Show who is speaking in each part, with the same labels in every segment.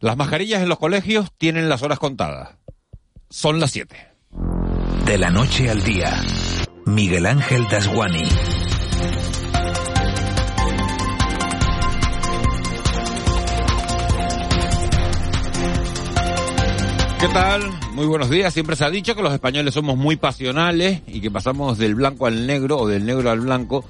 Speaker 1: Las mascarillas en los colegios tienen las horas contadas. Son las 7.
Speaker 2: De la noche al día, Miguel Ángel Dasguani.
Speaker 1: ¿Qué tal? Muy buenos días. Siempre se ha dicho que los españoles somos muy pasionales y que pasamos del blanco al negro o del negro al blanco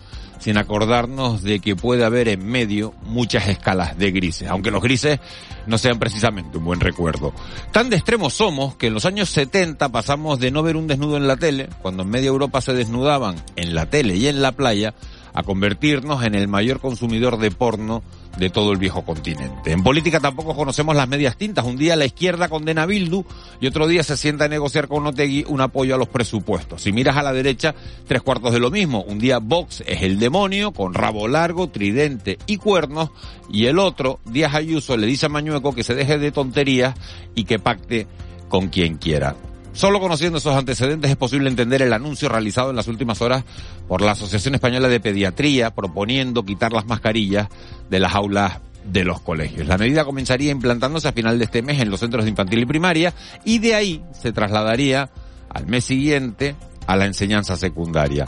Speaker 1: sin acordarnos de que puede haber en medio muchas escalas de grises, aunque los grises no sean precisamente un buen recuerdo. Tan de extremos somos que en los años 70 pasamos de no ver un desnudo en la tele, cuando en media Europa se desnudaban en la tele y en la playa, a convertirnos en el mayor consumidor de porno de todo el viejo continente. En política tampoco conocemos las medias tintas. Un día la izquierda condena a Bildu y otro día se sienta a negociar con Otegui un apoyo a los presupuestos. Si miras a la derecha, tres cuartos de lo mismo. Un día Vox es el demonio con rabo largo, tridente y cuernos y el otro, Díaz Ayuso, le dice a Mañueco que se deje de tonterías y que pacte con quien quiera. Solo conociendo esos antecedentes es posible entender el anuncio realizado en las últimas horas por la Asociación Española de Pediatría proponiendo quitar las mascarillas de las aulas de los colegios. La medida comenzaría implantándose a final de este mes en los centros de infantil y primaria y de ahí se trasladaría al mes siguiente a la enseñanza secundaria.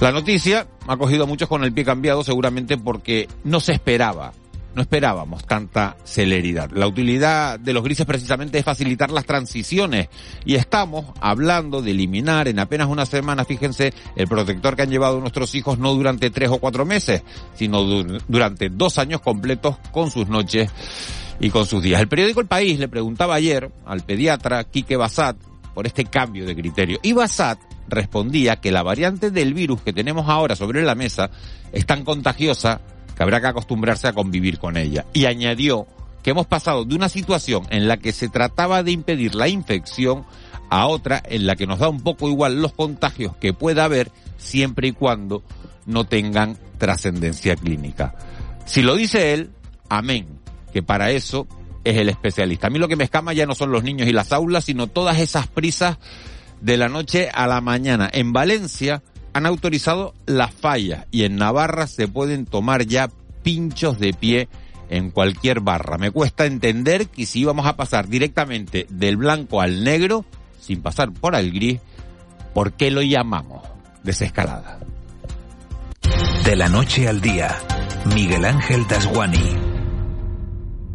Speaker 1: La noticia ha cogido a muchos con el pie cambiado seguramente porque no se esperaba no esperábamos tanta celeridad. La utilidad de los grises precisamente es facilitar las transiciones y estamos hablando de eliminar en apenas una semana, fíjense, el protector que han llevado nuestros hijos no durante tres o cuatro meses, sino durante dos años completos con sus noches y con sus días. El periódico El País le preguntaba ayer al pediatra Quique Basat por este cambio de criterio y Basat respondía que la variante del virus que tenemos ahora sobre la mesa es tan contagiosa que habrá que acostumbrarse a convivir con ella. Y añadió que hemos pasado de una situación en la que se trataba de impedir la infección a otra en la que nos da un poco igual los contagios que pueda haber siempre y cuando no tengan trascendencia clínica. Si lo dice él, amén, que para eso es el especialista. A mí lo que me escama ya no son los niños y las aulas, sino todas esas prisas de la noche a la mañana. En Valencia han autorizado las fallas y en Navarra se pueden tomar ya pinchos de pie en cualquier barra. Me cuesta entender que si íbamos a pasar directamente del blanco al negro, sin pasar por el gris, ¿por qué lo llamamos desescalada?
Speaker 2: De la noche al día, Miguel Ángel Dasguani.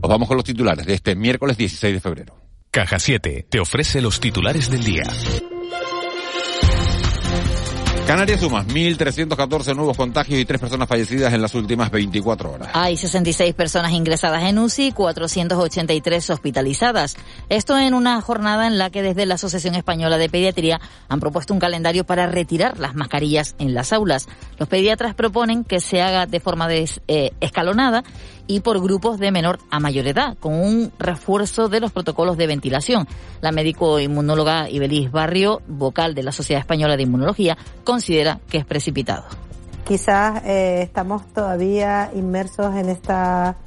Speaker 1: Os vamos con los titulares de este miércoles 16 de febrero.
Speaker 2: Caja 7 te ofrece los titulares del día.
Speaker 1: Canarias suma 1.314 nuevos contagios y tres personas fallecidas en las últimas 24 horas.
Speaker 3: Hay 66 personas ingresadas en UCI y 483 hospitalizadas. Esto en una jornada en la que desde la Asociación Española de Pediatría han propuesto un calendario para retirar las mascarillas en las aulas. Los pediatras proponen que se haga de forma eh, escalonada y por grupos de menor a mayor edad, con un refuerzo de los protocolos de ventilación. La médico inmunóloga Ibeliz Barrio, vocal de la Sociedad Española de Inmunología, considera que es precipitado.
Speaker 4: Quizás eh, estamos todavía inmersos en esta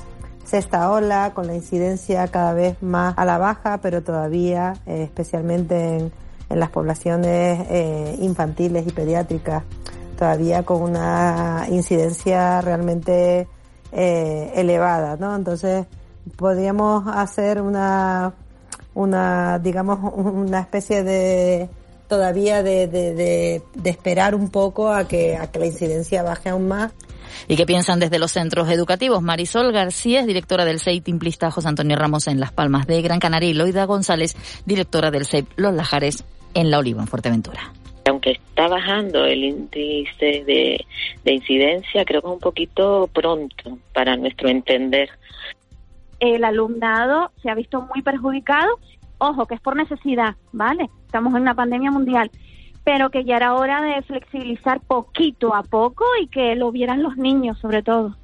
Speaker 4: sexta ola, con la incidencia cada vez más a la baja, pero todavía, eh, especialmente en, las poblaciones eh, infantiles y pediátricas, todavía con una incidencia realmente eh, elevada, ¿no? Entonces podríamos hacer una, una, digamos, una especie de todavía de, de, de, esperar un poco a que, a que la incidencia baje aún más.
Speaker 3: ¿Y qué piensan desde los centros educativos? Marisol García es directora del CEIP Timplista José Antonio Ramos en Las Palmas de Gran Canaria y Loida González, directora del CEIP Los Lajares en La Oliva, en Fuerteventura
Speaker 5: aunque está bajando el índice de, incidencia, creo que es un poquito pronto para nuestro entender.
Speaker 6: El alumnado se ha visto muy perjudicado, ojo, que es por necesidad, ¿vale? Estamos en una pandemia mundial, pero que ya era hora de flexibilizar poquito a poco y que lo vieran los niños sobre todo.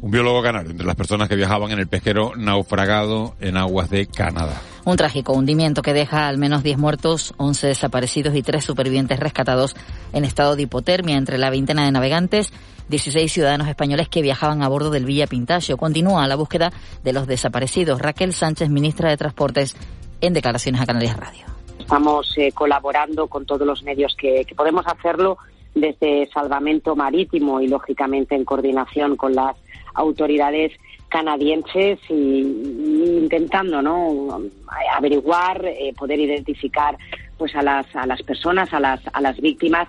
Speaker 1: Un biólogo canario entre las personas que viajaban en el pesquero naufragado en aguas de Canadá.
Speaker 3: Un trágico hundimiento que deja al menos 10 muertos, 11 desaparecidos y 3 supervivientes rescatados en estado de hipotermia entre la veintena de navegantes 16 ciudadanos españoles que viajaban a bordo del Villa Pintasio. Continúa la búsqueda de los desaparecidos. Raquel Sánchez, ministra de Transportes, en declaraciones a Canarias Radio.
Speaker 7: Estamos eh, colaborando con todos los medios que, que podemos hacerlo desde salvamento marítimo y lógicamente en coordinación con las autoridades canadienses y, intentando no averiguar eh, poder identificar pues a las a las personas a las a las víctimas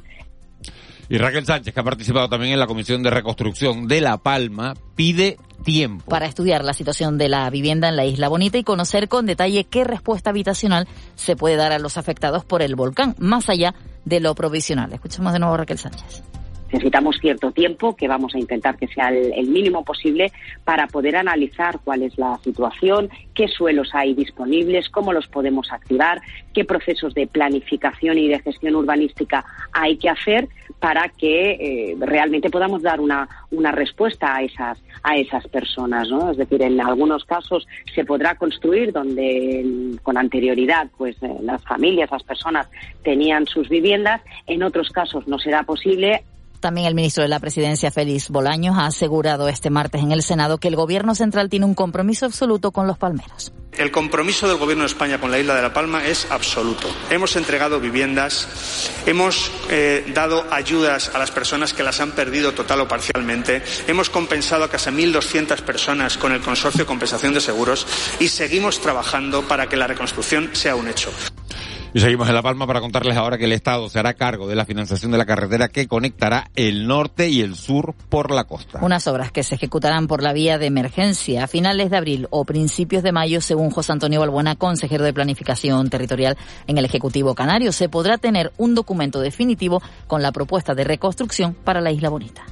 Speaker 1: y Raquel Sánchez, que ha participado también en la Comisión de Reconstrucción de La Palma, pide tiempo.
Speaker 3: Para estudiar la situación de la vivienda en la Isla Bonita y conocer con detalle qué respuesta habitacional se puede dar a los afectados por el volcán, más allá de lo provisional. Escuchemos de nuevo a Raquel Sánchez
Speaker 7: necesitamos cierto tiempo, que vamos a intentar que sea el, mínimo posible, para poder analizar cuál es la situación, qué suelos hay disponibles, cómo los podemos activar, qué procesos de planificación y de gestión urbanística hay que hacer para que eh, realmente podamos dar una, una respuesta a esas, a esas personas. ¿no? Es decir, en algunos casos se podrá construir donde con anterioridad pues eh, las familias, las personas tenían sus viviendas, en otros casos no será posible
Speaker 3: también el ministro de la Presidencia, Félix Bolaños, ha asegurado este martes en el Senado que el Gobierno central tiene un compromiso absoluto con los palmeros.
Speaker 8: El compromiso del Gobierno de España con la isla de La Palma es absoluto. Hemos entregado viviendas, hemos eh, dado ayudas a las personas que las han perdido total o parcialmente, hemos compensado a casi 1.200 personas con el Consorcio de Compensación de Seguros y seguimos trabajando para que la reconstrucción sea un hecho.
Speaker 1: Y seguimos en La Palma para contarles ahora que el Estado se hará cargo de la financiación de la carretera que conectará el norte y el sur por la costa.
Speaker 3: Unas obras que se ejecutarán por la vía de emergencia a finales de abril o principios de mayo, según José Antonio Balbuena, consejero de Planificación Territorial en el Ejecutivo Canario. Se podrá tener un documento definitivo con la propuesta de reconstrucción para la Isla Bonita.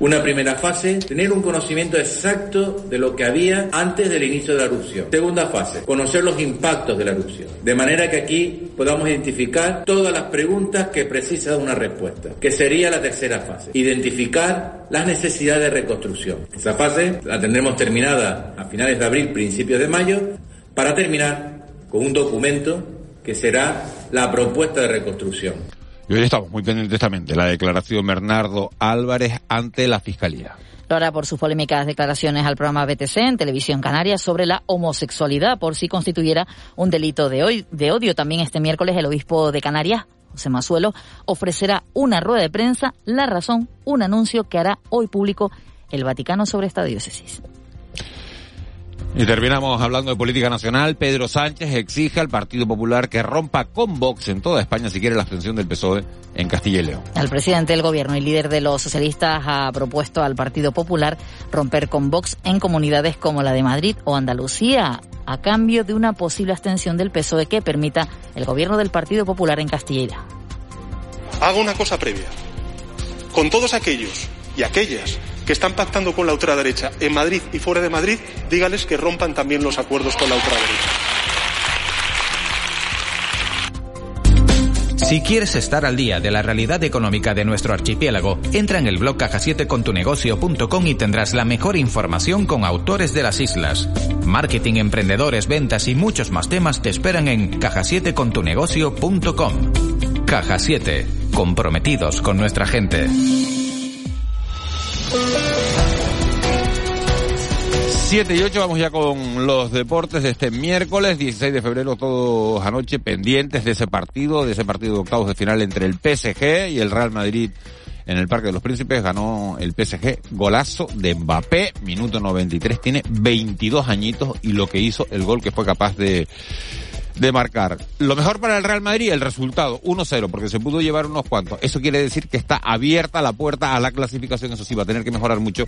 Speaker 9: Una primera fase, tener un conocimiento exacto de lo que había antes del inicio de la erupción. Segunda fase, conocer los impactos de la erupción. De manera que aquí podamos identificar todas las preguntas que precisan una respuesta, que sería la tercera fase. Identificar las necesidades de reconstrucción. Esa fase la tendremos terminada a finales de abril, principios de mayo, para terminar con un documento que será la propuesta de reconstrucción.
Speaker 1: Y hoy estamos muy pendientes también de la declaración Bernardo Álvarez ante la Fiscalía.
Speaker 3: Ahora por sus polémicas declaraciones al programa BTC en Televisión Canaria sobre la homosexualidad por si constituyera un delito de, hoy, de odio. También este miércoles el obispo de Canarias, José Mazuelo, ofrecerá una rueda de prensa, la razón, un anuncio que hará hoy público el Vaticano sobre esta diócesis.
Speaker 1: Y terminamos hablando de política nacional. Pedro Sánchez exige al Partido Popular que rompa con Vox en toda España si quiere la abstención del PSOE en Castilla y León.
Speaker 3: El presidente del gobierno y líder de los socialistas ha propuesto al Partido Popular romper con Vox en comunidades como la de Madrid o Andalucía a cambio de una posible abstención del PSOE que permita el gobierno del Partido Popular en Castilla y León.
Speaker 8: Hago una cosa previa. Con todos aquellos y aquellas que están pactando con la ultraderecha en Madrid y fuera de Madrid, dígales que rompan también los acuerdos con la ultraderecha.
Speaker 2: Si quieres estar al día de la realidad económica de nuestro archipiélago, entra en el blog caja7 con y tendrás la mejor información con autores de las islas. Marketing, emprendedores, ventas y muchos más temas te esperan en caja7 con Caja 7, comprometidos con nuestra gente.
Speaker 1: 7 y 8 vamos ya con los deportes de este miércoles 16 de febrero todos anoche pendientes de ese partido, de ese partido de octavos de final entre el PSG y el Real Madrid en el Parque de los Príncipes. Ganó el PSG golazo de Mbappé, minuto 93, tiene 22 añitos y lo que hizo el gol que fue capaz de de marcar. Lo mejor para el Real Madrid, el resultado, 1-0, porque se pudo llevar unos cuantos. Eso quiere decir que está abierta la puerta a la clasificación. Eso sí, va a tener que mejorar mucho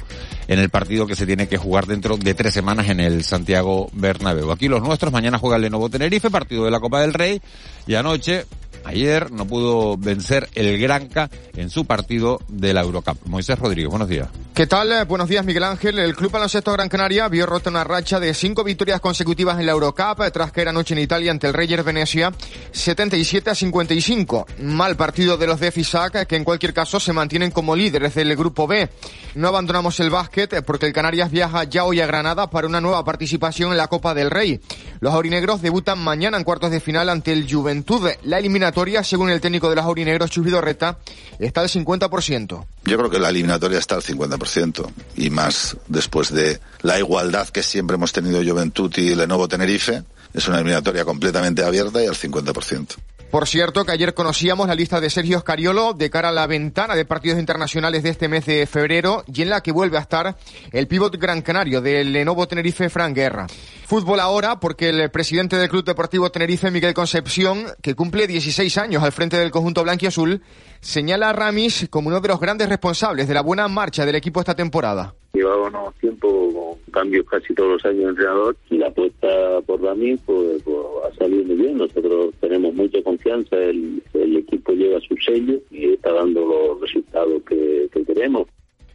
Speaker 1: en el partido que se tiene que jugar dentro de tres semanas en el Santiago Bernabéu. Aquí los nuestros, mañana juega el Lenovo Tenerife, partido de la Copa del Rey, y anoche Ayer no pudo vencer el Granca en su partido de la Eurocup. Moisés Rodríguez, buenos días.
Speaker 10: ¿Qué tal? Eh, buenos días, Miguel Ángel. El Club Baloncesto Gran Canaria vio rota una racha de cinco victorias consecutivas en la Eurocup eh, tras caer anoche en Italia ante el Reyes Venecia 77 a 55. Mal partido de los de Fisac que en cualquier caso se mantienen como líderes del Grupo B. No abandonamos el básquet porque el Canarias viaja ya hoy a Granada para una nueva participación en la Copa del Rey. Los aurinegros debutan mañana en cuartos de final ante el Juventud. La eliminatoria según el técnico de los aurinegros, Chus Reta, está al 50%.
Speaker 11: Yo creo que la eliminatoria está al 50% y más después de la igualdad que siempre hemos tenido Juventud y Lenovo Tenerife. Es una eliminatoria completamente abierta y al 50%.
Speaker 10: Por cierto, que ayer conocíamos la lista de Sergio Scariolo de cara a la ventana de partidos internacionales de este mes de febrero y en la que vuelve a estar el pívot gran canario del Lenovo Tenerife, Fran Guerra. Fútbol ahora porque el presidente del Club Deportivo Tenerife, Miguel Concepción, que cumple 16 años al frente del conjunto blanquiazul, señala a Ramis como uno de los grandes responsables de la buena marcha del equipo esta temporada.
Speaker 12: Llevábamos tiempo con cambios casi todos los años de entrenador y la apuesta por Ramis pues, ha salido muy bien. Nosotros tenemos mucha confianza, el, equipo lleva su sello y está dando los resultados que, queremos.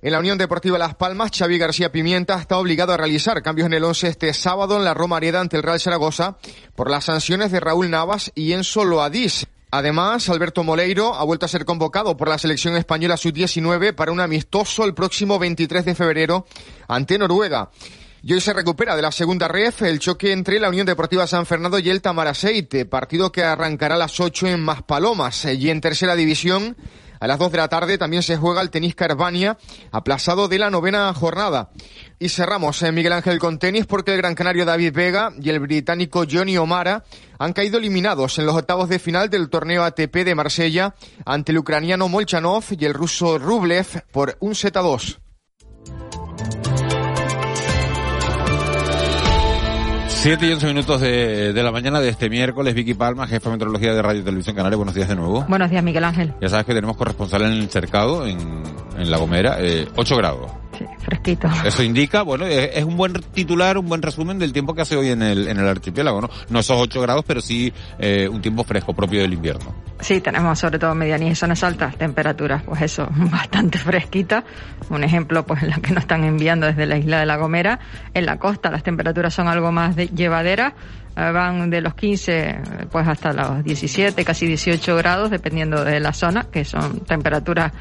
Speaker 10: En la Unión Deportiva Las Palmas, Xavi García Pimienta está obligado a realizar cambios en el 11 este sábado en la Roma Areda ante el Real Zaragoza por las sanciones de Raúl Navas y Enzo Loadís. Además, Alberto Moleiro ha vuelto a ser convocado por la selección española sub-19 para un amistoso el próximo 23 de febrero ante Noruega. Y hoy se recupera de la segunda ref el choque entre la Unión Deportiva San Fernando y el Tamaraceite, partido que arrancará a las 8 en Maspalomas. Y en tercera división, a las 2 de la tarde también se juega el tenis Carbania, aplazado de la novena jornada. Y cerramos en eh, Miguel Ángel con tenis porque el gran canario David Vega y el británico Johnny O'Mara han caído eliminados en los octavos de final del torneo ATP de Marsella ante el ucraniano Molchanov y el ruso Rublev por un set a 2.
Speaker 1: 7 y 11 minutos de, de, la mañana de este miércoles. Vicky Palma, jefa de meteorología de Radio y Televisión Canaria. Buenos días de nuevo.
Speaker 13: Buenos días, Miguel Ángel.
Speaker 1: Ya sabes que tenemos corresponsal en el cercado, en, en La Gomera, eh, 8 grados
Speaker 13: fresquito.
Speaker 1: Eso indica, bueno, es un buen titular, un buen resumen del tiempo que hace hoy en el, en el archipiélago, ¿no? No esos 8 grados, pero sí eh, un tiempo fresco propio del invierno.
Speaker 13: Sí, tenemos sobre todo medianías y zonas altas, temperaturas, pues eso, bastante fresquitas. Un ejemplo, pues la que nos están enviando desde la isla de La Gomera. En la costa las temperaturas son algo más de llevaderas, eh, van de los 15 pues hasta los 17, casi 18 grados, dependiendo de la zona, que son temperaturas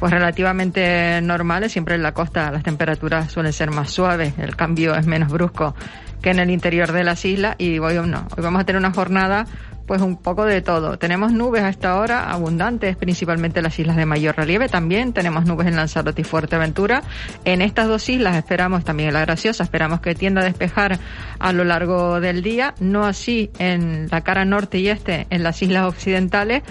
Speaker 13: pues relativamente normales. Siempre en la costa las temperaturas suelen ser más suaves, el cambio es menos brusco que en el interior de las islas y hoy no. Hoy vamos a tener una jornada pues un poco de todo. Tenemos nubes a esta hora abundantes, principalmente en las islas de mayor relieve. También tenemos nubes en Lanzarote y Fuerteventura. En estas dos islas esperamos, también en la Graciosa, esperamos que tienda a despejar a lo largo del día. No así en la cara norte y este, en las islas occidentales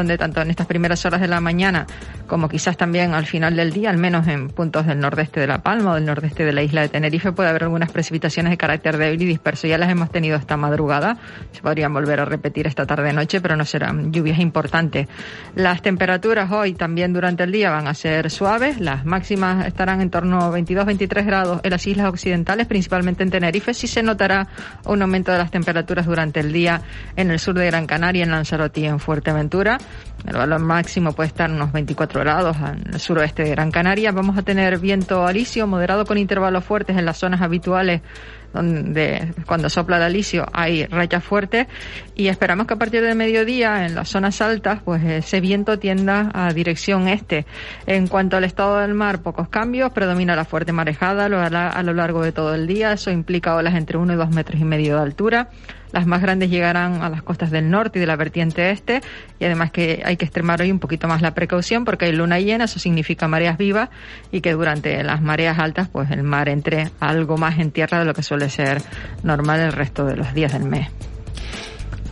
Speaker 13: donde tanto en estas primeras horas de la mañana como quizás también al final del día, al menos en puntos del nordeste de La Palma o del nordeste de la isla de Tenerife, puede haber algunas precipitaciones de carácter débil y disperso. Ya las hemos tenido esta madrugada, se podrían volver a repetir esta tarde-noche, pero no serán lluvias importantes. Las temperaturas hoy también durante el día van a ser suaves, las máximas estarán en torno a 22-23 grados en las islas occidentales, principalmente en Tenerife. Sí se notará un aumento de las temperaturas durante el día en el sur de Gran Canaria, en Lanzarote y en Fuerteventura. El valor máximo puede estar unos 24 grados en el suroeste de Gran Canaria. Vamos a tener viento alisio moderado con intervalos fuertes en las zonas habituales donde cuando sopla el alisio hay rachas fuertes y esperamos que a partir de mediodía en las zonas altas pues ese viento tienda a dirección este. En cuanto al estado del mar, pocos cambios, predomina la fuerte marejada a lo largo de todo el día, eso implica olas entre 1 y 2 metros y medio de altura. Las más grandes llegarán a las costas del norte y de la vertiente este y además que hay que extremar hoy un poquito más la precaución porque hay luna llena, eso significa mareas vivas y que durante las mareas altas pues el mar entre algo más en tierra de lo que suele ser normal el resto de los días del mes.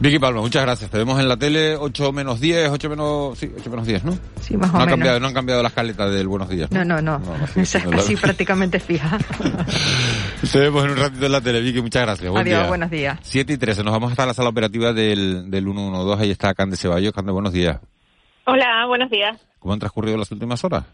Speaker 1: Vicky Palma, muchas gracias. Te vemos en la tele 8 menos 10, 8 menos, sí, 8 menos 10, ¿no?
Speaker 13: Sí, más o
Speaker 1: no
Speaker 13: menos.
Speaker 1: Han cambiado, no han cambiado las caletas del Buenos Días,
Speaker 13: ¿no? No, no, no. Esa es casi prácticamente fija.
Speaker 1: Te vemos en un ratito en la tele, Vicky, muchas gracias. Buen
Speaker 13: Adiós,
Speaker 1: día.
Speaker 13: buenos días.
Speaker 1: 7 y 13, nos vamos hasta la sala operativa del, del 112, ahí está Cande Ceballos. Cande, buenos días.
Speaker 14: Hola, buenos días.
Speaker 1: ¿Cómo han transcurrido las últimas horas?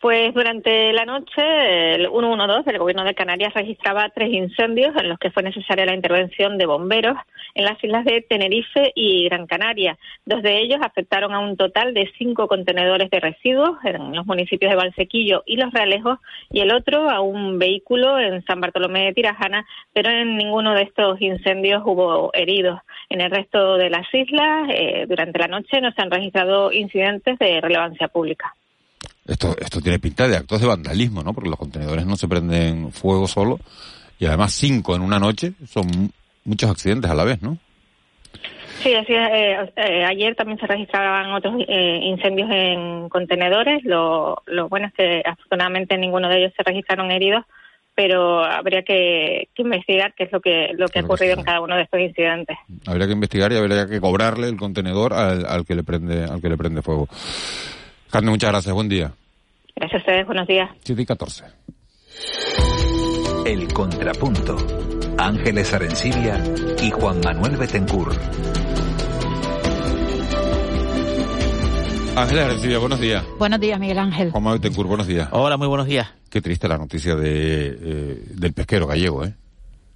Speaker 14: Pues durante la noche, el 112 del Gobierno de Canarias registraba tres incendios en los que fue necesaria la intervención de bomberos en las islas de Tenerife y Gran Canaria. Dos de ellos afectaron a un total de cinco contenedores de residuos en los municipios de Valsequillo y Los Realejos y el otro a un vehículo en San Bartolomé de Tirajana, pero en ninguno de estos incendios hubo heridos. En el resto de las islas, eh, durante la noche no se han registrado incidentes de relevancia pública.
Speaker 1: Esto, esto tiene pinta de actos de vandalismo, ¿no? Porque los contenedores no se prenden fuego solo. Y además cinco en una noche son muchos accidentes a la vez, ¿no?
Speaker 14: Sí, así es. Eh, eh, ayer también se registraban otros eh, incendios en contenedores. Lo, lo bueno es que afortunadamente ninguno de ellos se registraron heridos, pero habría que, investigar qué es lo que lo que ha ocurrido en cada uno de estos incidentes.
Speaker 1: Habría que investigar y habría que cobrarle el contenedor al, que le prende al que le prende fuego. Carmen, muchas gracias. Buen día.
Speaker 14: Gracias a ustedes. Buenos días.
Speaker 1: 7 y 14.
Speaker 2: El contrapunto. Ángeles Arencibia y Juan Manuel Betencur.
Speaker 1: Ángeles Arencibia, buenos días.
Speaker 15: Buenos días, Miguel Ángel.
Speaker 1: Juan Manuel Betencur, buenos días.
Speaker 16: Hola, muy buenos días.
Speaker 1: Qué triste la noticia de, eh, del pesquero gallego, ¿eh?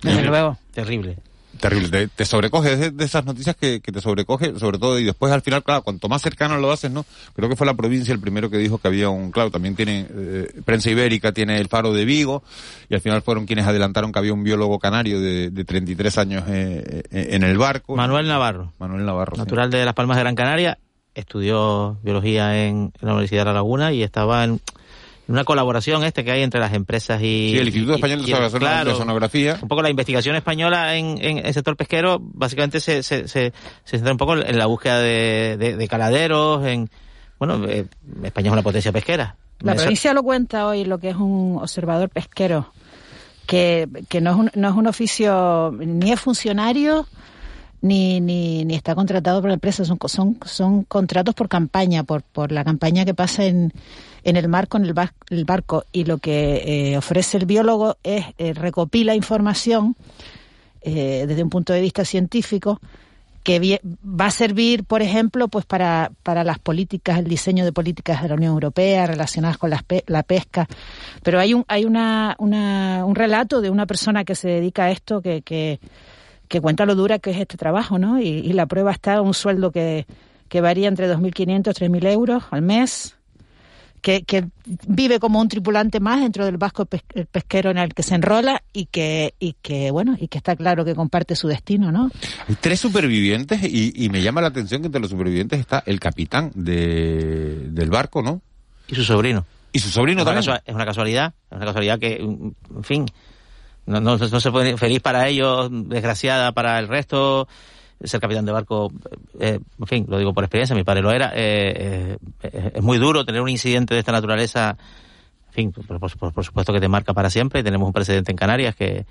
Speaker 16: Desde luego, terrible.
Speaker 1: Terrible, te, sobrecoge, de, esas noticias que, te sobrecoge, sobre todo, y después al final, claro, cuanto más cercano lo haces, ¿no? Creo que fue la provincia el primero que dijo que había un, claro, también tiene, eh, Prensa Ibérica tiene el faro de Vigo, y al final fueron quienes adelantaron que había un biólogo canario de, de 33 años eh, eh, en el barco.
Speaker 16: Manuel Navarro.
Speaker 1: Manuel Navarro.
Speaker 16: Natural de Las Palmas de Gran Canaria, estudió biología en la Universidad de La Laguna y estaba en una colaboración este que hay entre las empresas y...
Speaker 1: Sí, el Instituto Español de, Sonografía.
Speaker 16: Un poco la investigación española en, en el sector pesquero básicamente se, se, se, centra un poco en la búsqueda de, de, caladeros, en... Bueno, eh, España es una potencia pesquera.
Speaker 15: La provincia lo cuenta hoy lo que es un observador pesquero, que, que no, es un, no es un oficio, ni es funcionario, ni, ni, ni está contratado por la empresa, son, son, son contratos por campaña, por, por la campaña que pasa en en el mar con el, barco y lo que eh, ofrece el biólogo es eh, recopila información eh, desde un punto de vista científico que va a servir, por ejemplo, pues para, para las políticas, el diseño de políticas de la Unión Europea relacionadas con la, pesca. Pero hay un, hay una, un relato de una persona que se dedica a esto que, que, que cuenta lo dura que es este trabajo, ¿no? Y, y la prueba está un sueldo que, que varía entre 2.500 y 3.000 euros al mes, que, vive como un tripulante más dentro del vasco pesquero en el que se enrola y que, y que, bueno, y que está claro que comparte su destino, ¿no?
Speaker 1: Hay tres supervivientes y, me llama la atención que entre los supervivientes está el capitán de, del barco, ¿no?
Speaker 16: Y su sobrino.
Speaker 1: Y su sobrino también.
Speaker 16: es una casualidad, es una casualidad que, en fin, no, no, no se puede, feliz para ellos, desgraciada para el resto ser capitán de barco, eh, en fin, lo digo por experiencia, mi padre lo era, eh, eh, es muy duro tener un incidente de esta naturaleza, en fin, por, supuesto que te marca para siempre. Tenemos un precedente en Canarias que en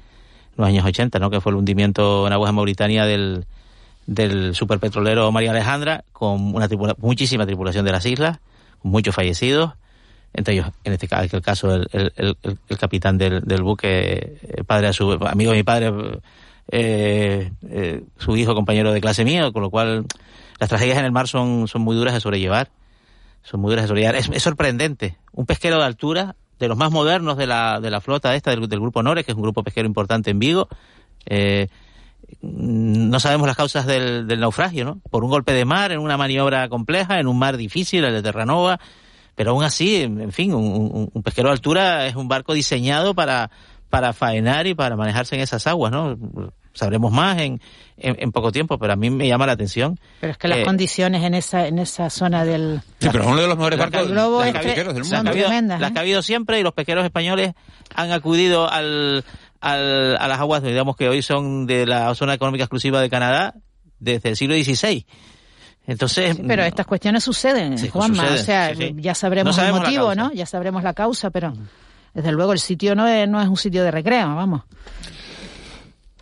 Speaker 16: los años 80, ¿no? que fue el hundimiento en aguas de Mauritania del, del superpetrolero María Alejandra, con una muchísima tripulación de las islas, muchos fallecidos entre ellos, en este caso, el caso, el, el, el, capitán del, del buque, padre de su, amigo de mi padre, eh, eh, su hijo compañero de clase mía, con lo cual las tragedias en el mar son, son muy duras de sobrellevar. Son muy duras de sobrellevar. Es, sorprendente. Un pesquero de altura, de los más modernos de la, de la flota esta, del, Grupo Nores, que es un grupo pesquero importante en Vigo, eh, no sabemos las causas del, naufragio, ¿no? Por un golpe de mar, en una maniobra compleja, en un mar difícil, el de Terranova, pero aún así, en fin, un, un pesquero de altura es un barco diseñado para, para faenar y para manejarse en esas aguas, ¿no? Sabremos más en, en, poco tiempo, pero a mí me llama la atención.
Speaker 15: Pero es que las condiciones en esa en esa zona del...
Speaker 1: Sí, pero es uno de los mejores barcos
Speaker 15: del mundo. Las
Speaker 16: que ha habido siempre y los pesqueros españoles han acudido al, al, a las aguas, digamos que hoy son de la zona económica exclusiva de Canadá desde el siglo XVI. Entonces,
Speaker 15: pero estas cuestiones suceden, Juanma. o sea, ya sabremos el motivo, ¿no? Ya sabremos la causa, pero desde luego el sitio no es, no es un sitio de recreo, vamos.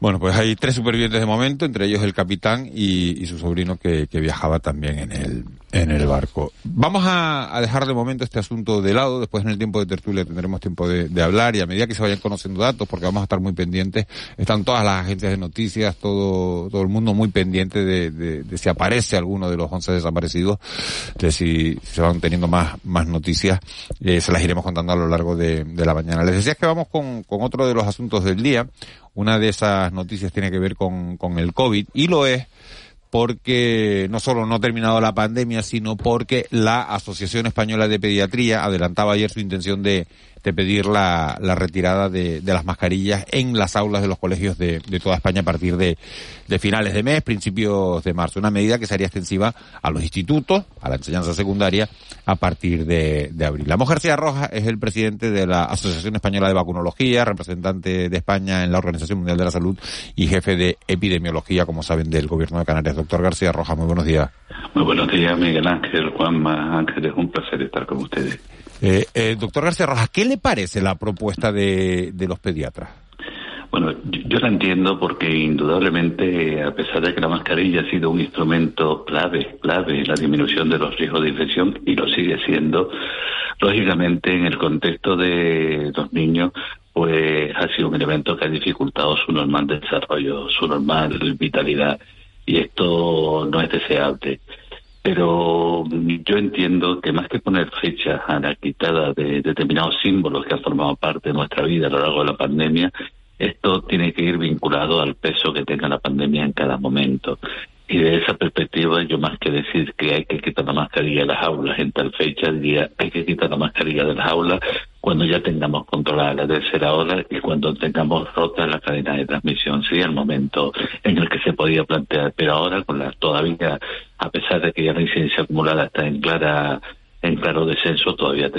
Speaker 1: Bueno, pues hay tres supervivientes de momento, entre ellos el capitán y, su sobrino que, viajaba también en el, en el barco. Vamos a, dejar de momento este asunto de lado, después en el tiempo de tertulia tendremos tiempo de, hablar y a medida que se vayan conociendo datos, porque vamos a estar muy pendientes, están todas las agencias de noticias, todo, todo el mundo muy pendiente de, si aparece alguno de los once desaparecidos, de si, se van teniendo más, más noticias, eh, se las iremos contando a lo largo de, la mañana. Les decía que vamos con, con otro de los asuntos del día. Una de esas noticias tiene que ver con, con el COVID y lo es porque no solo no ha terminado la pandemia, sino porque la Asociación Española de Pediatría adelantaba ayer su intención de de pedir la, la retirada de, de, las mascarillas en las aulas de los colegios de, de toda España a partir de, de, finales de mes, principios de marzo. Una medida que sería extensiva a los institutos, a la enseñanza secundaria, a partir de, de abril. La mujer García Roja es el presidente de la Asociación Española de Vacunología, representante de España en la Organización Mundial de la Salud y jefe de epidemiología, como saben, del Gobierno de Canarias. Doctor García Roja, muy buenos días.
Speaker 17: Muy buenos días, Miguel Ángel, Juanma Ángel, es un placer estar con ustedes.
Speaker 1: Eh, eh, doctor García Rojas, ¿qué le parece la propuesta de, de los pediatras?
Speaker 12: Bueno, yo la entiendo porque indudablemente, a pesar de que la mascarilla ha sido un instrumento clave, clave en la disminución de los riesgos de infección y lo sigue siendo, lógicamente en el contexto de los niños, pues ha sido un elemento que ha dificultado su normal desarrollo, su normal vitalidad y esto no es deseable. Pero yo entiendo que más que poner fechas a la quitada de determinados símbolos que han formado parte de nuestra vida a lo largo de la pandemia, esto tiene que ir vinculado al peso que tenga la pandemia en cada momento. Y de esa perspectiva, yo más que decir que hay que quitar la mascarilla de las aulas en tal fecha, diría hay que quitar la mascarilla de las aulas cuando ya tengamos controlada la tercera ola y cuando tengamos rota la cadena de transmisión. Sería el momento en el que se podía plantear. Pero ahora, con la todavía, a pesar de que ya la incidencia acumulada está en clara en claro descenso, todavía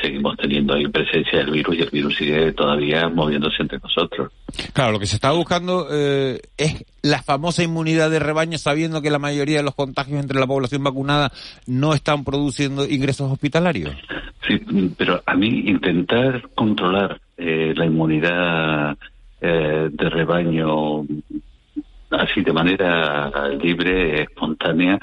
Speaker 12: seguimos teniendo ahí presencia del virus y el virus sigue todavía moviéndose entre nosotros.
Speaker 1: Claro, lo que se está buscando eh, es la famosa inmunidad de rebaño, sabiendo que la mayoría de los contagios entre la población vacunada no están produciendo ingresos hospitalarios.
Speaker 12: Sí, pero a mí intentar controlar eh, la inmunidad eh, de rebaño así de manera libre, espontánea,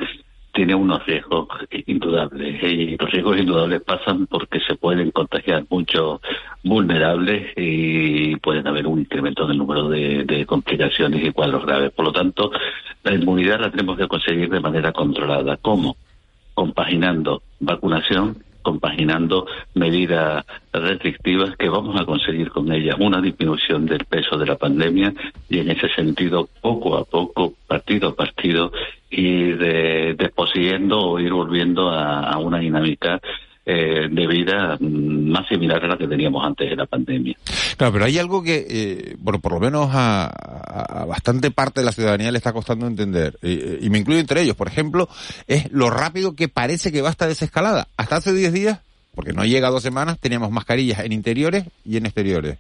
Speaker 12: tiene unos riesgos indudables y los riesgos indudables pasan porque se pueden contagiar muchos vulnerables y pueden haber un incremento del número de, complicaciones y cuadros graves. Por lo tanto, la inmunidad la tenemos que conseguir de manera controlada. ¿Cómo? Compaginando vacunación compaginando medidas restrictivas que vamos a conseguir con ellas una disminución del peso de la pandemia y en ese sentido poco a poco, partido a partido, ir de, desposeyendo o ir volviendo a, una dinámica eh, de vida más similar a la que teníamos antes de la pandemia.
Speaker 1: Claro, pero hay algo que, eh, bueno, por lo menos a, bastante parte de la ciudadanía le está costando entender, y, me incluyo entre ellos, por ejemplo, es lo rápido que parece que va esta desescalada. Hasta hace 10 días, porque no llega a dos semanas, teníamos mascarillas en interiores y en exteriores.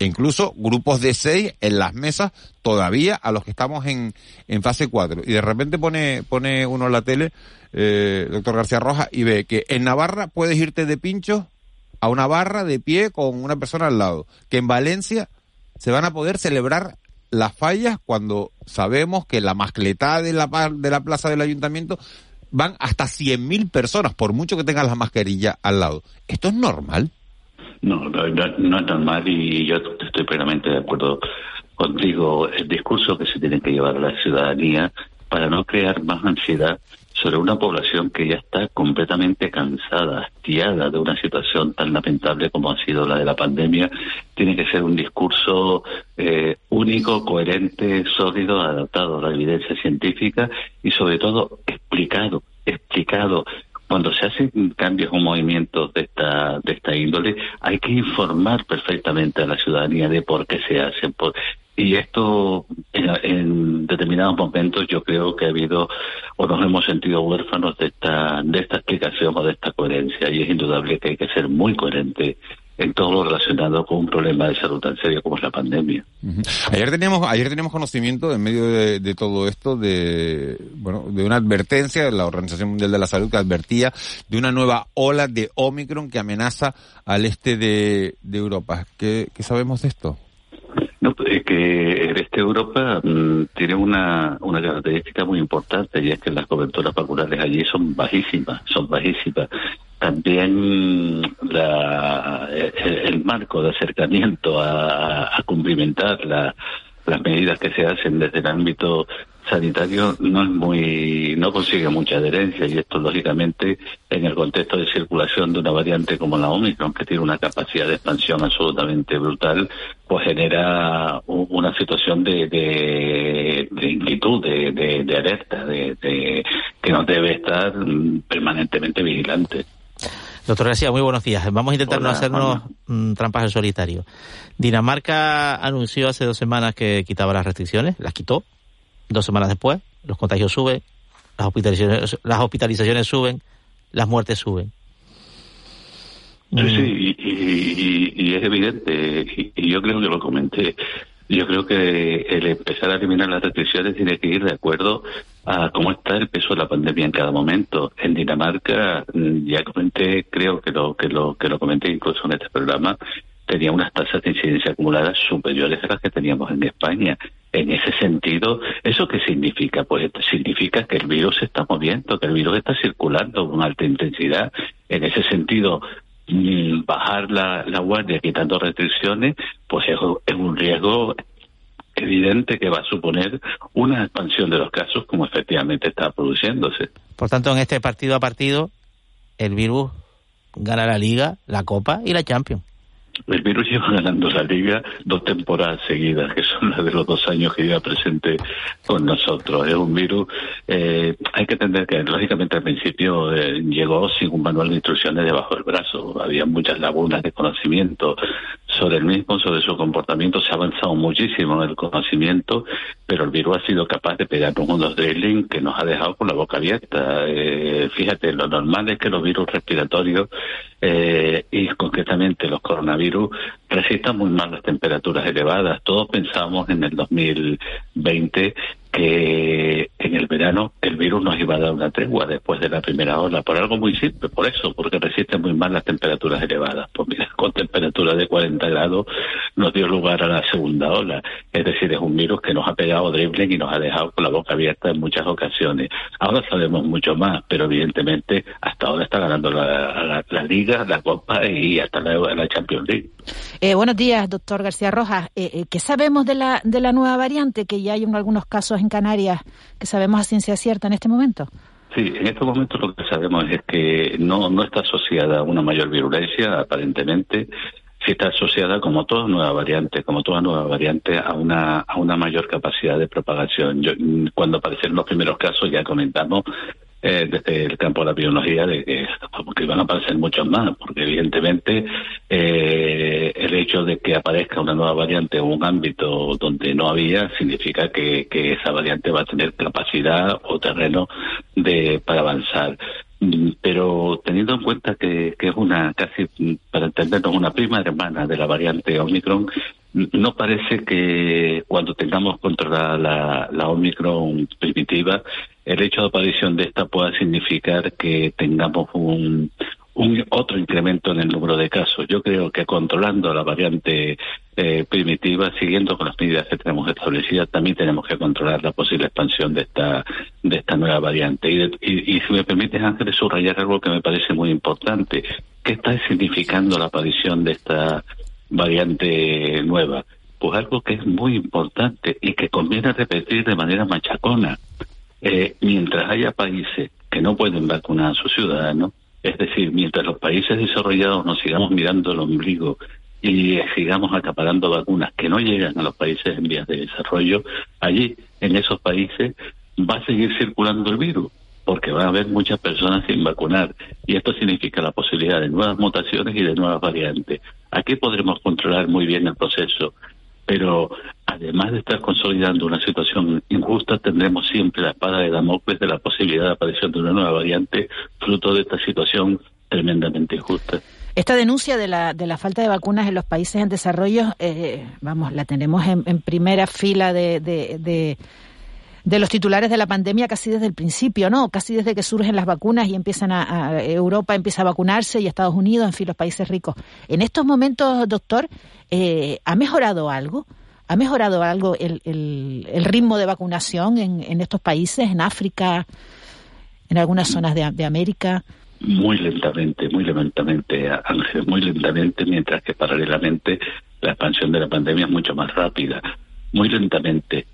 Speaker 1: E incluso grupos de seis en las mesas todavía a los que estamos en, en fase 4. Y de repente pone, pone uno la tele, eh, doctor García Roja, y ve que en Navarra puedes irte de pincho a una barra de pie con una persona al lado. Que en Valencia se van a poder celebrar las fallas cuando sabemos que la mascletada de la, de la plaza del ayuntamiento van hasta 100.000 personas, por mucho que tengan la mascarilla al lado. ¿Esto es normal?
Speaker 12: No, no, no, es normal y yo estoy plenamente de acuerdo contigo. El discurso que se tiene que llevar a la ciudadanía para no crear más ansiedad sobre una población que ya está completamente cansada, hastiada de una situación tan lamentable como ha sido la de la pandemia, tiene que ser un discurso eh, único, coherente, sólido, adaptado a la evidencia científica y sobre todo explicado, explicado cuando se hacen cambios o movimientos de esta, de esta índole, hay que informar perfectamente a la ciudadanía de por qué se hacen. Y esto, en, determinados momentos, yo creo que ha habido o nos hemos sentido huérfanos de esta, de esta explicación o de esta coherencia. Y es indudable que hay que ser muy coherente en todo lo relacionado con un problema de salud tan serio como es la pandemia.
Speaker 1: Ayer teníamos, ayer teníamos conocimiento en medio de, todo esto de, bueno, de una advertencia de la Organización Mundial de la Salud que advertía de una nueva ola de Omicron que amenaza al este de, Europa. ¿Qué, sabemos de esto?
Speaker 12: No, es que este Europa mm, tiene una, una característica muy importante y es que las coberturas vacunales allí son bajísimas, son bajísimas. También la, el, marco de acercamiento a, cumplimentar las medidas que se hacen desde el ámbito sanitario no es muy no consigue mucha adherencia y esto lógicamente en el contexto de circulación de una variante como la Omicron que tiene una capacidad de expansión absolutamente brutal pues genera una situación de, de, inquietud de, de, alerta de, que nos debe estar permanentemente vigilante
Speaker 16: Doctor García, muy buenos días. Vamos a intentar no hacernos mm, trampas en solitario. Dinamarca anunció hace dos semanas que quitaba las restricciones, las quitó. Dos semanas después, los contagios suben, las hospitalizaciones, las hospitalizaciones suben, las muertes suben.
Speaker 12: Sí, sí, y, es evidente, y, yo creo que lo comenté, yo creo que el empezar a eliminar las restricciones tiene que ir de acuerdo a cómo está el peso de la pandemia en cada momento. En Dinamarca, mm, ya comenté, creo que lo que lo que lo comenté incluso en este programa, tenía unas tasas de incidencia acumuladas superiores a las que teníamos en España. En ese sentido, ¿eso qué significa? Pues significa que el virus se está moviendo, que el virus está circulando con alta intensidad. En ese sentido, mm, bajar la, guardia quitando restricciones, pues es, es un riesgo evidente que va a suponer una expansión de los casos como efectivamente está produciéndose.
Speaker 16: Por tanto, en este partido a partido, el virus gana la Liga, la Copa y la Champions.
Speaker 12: El virus lleva ganando la liga dos temporadas seguidas, que son las de los dos años que lleva presente con nosotros. Es un virus, eh, hay que entender que lógicamente al principio eh, llegó sin un manual de instrucciones debajo del brazo. Había muchas lagunas de conocimiento sobre el mismo, sobre su comportamiento. Se ha avanzado muchísimo en el conocimiento, pero el virus ha sido capaz de pegarnos unos drilling que nos ha dejado con la boca abierta. Eh, fíjate, lo normal es que los virus respiratorios eh, y concretamente los coronavirus resistan muy mal las temperaturas elevadas. Todos pensábamos en el 2020 que en el verano el virus nos iba a dar una tregua después de la primera ola, por algo muy simple, por eso, porque resiste muy mal las temperaturas elevadas. Pues mira, con temperaturas de 40 grados nos dio lugar a la segunda ola. Es decir, es un virus que nos ha pegado dribbling y nos ha dejado con la boca abierta en muchas ocasiones. Ahora sabemos mucho más, pero evidentemente hasta ahora está ganando la, Liga, la Copa y hasta la, Champions League.
Speaker 15: Eh, buenos días, doctor García Rojas. Eh, eh, ¿Qué sabemos de la, de la nueva variante que ya hay en algunos casos en Canarias que sabemos a ciencia cierta en este momento?
Speaker 12: Sí, en estos momentos lo que sabemos es que no, no está asociada a una mayor virulencia, aparentemente, sí está asociada, como toda nueva variante, como toda nueva variante, a una, a una mayor capacidad de propagación. Yo, cuando aparecieron los primeros casos ya comentamos eh, desde el campo de la biología de que, que, van a aparecer muchos más, porque evidentemente eh, el hecho de que aparezca una nueva variante en un ámbito donde no había significa que, que esa variante va a tener capacidad o terreno de para avanzar. Mm, pero teniendo en cuenta que, es una casi, para entendernos, una prima hermana de la variante Omicron, no parece que cuando tengamos controlada la, la Omicron primitiva, el hecho de aparición de esta pueda significar que tengamos un, un otro incremento en el número de casos. Yo creo que controlando la variante eh, primitiva, siguiendo con las medidas que tenemos establecidas, también tenemos que controlar la posible expansión de esta de esta nueva variante. Y, y, y si me permites, Ángeles, subrayar algo que me parece muy importante. ¿Qué está significando la aparición de esta variante nueva? Pues algo que es muy importante y que conviene repetir de manera machacona. Eh, mientras haya países que no pueden vacunar a sus ciudadanos, es decir, mientras los países desarrollados nos sigamos mirando el ombligo y sigamos acaparando vacunas que no llegan a los países en vías de desarrollo, allí, en esos países, va a seguir circulando el virus, porque va a haber muchas personas sin vacunar, y esto significa la posibilidad de nuevas mutaciones y de nuevas variantes. Aquí podremos controlar muy bien el proceso, pero además de estar consolidando una situación injusta, tendremos siempre la espada de Damocles de la posibilidad de aparición de una nueva variante fruto de esta situación tremendamente injusta.
Speaker 15: Esta denuncia de la, de la falta de vacunas en los países en desarrollo, eh, vamos, la tenemos en, primera fila de, de, los titulares de la pandemia casi desde el principio, ¿no? Casi desde que surgen las vacunas y empiezan a, Europa empieza a vacunarse y Estados Unidos, en fin, los países ricos. En estos momentos, doctor, eh, ¿ha mejorado algo? ¿Ha mejorado algo el, el, ritmo de vacunación en, en, estos países, en África, en algunas zonas de, de América?
Speaker 12: Muy lentamente, muy lentamente, Ángel, muy lentamente, mientras que paralelamente la expansión de la pandemia es mucho más rápida, muy lentamente.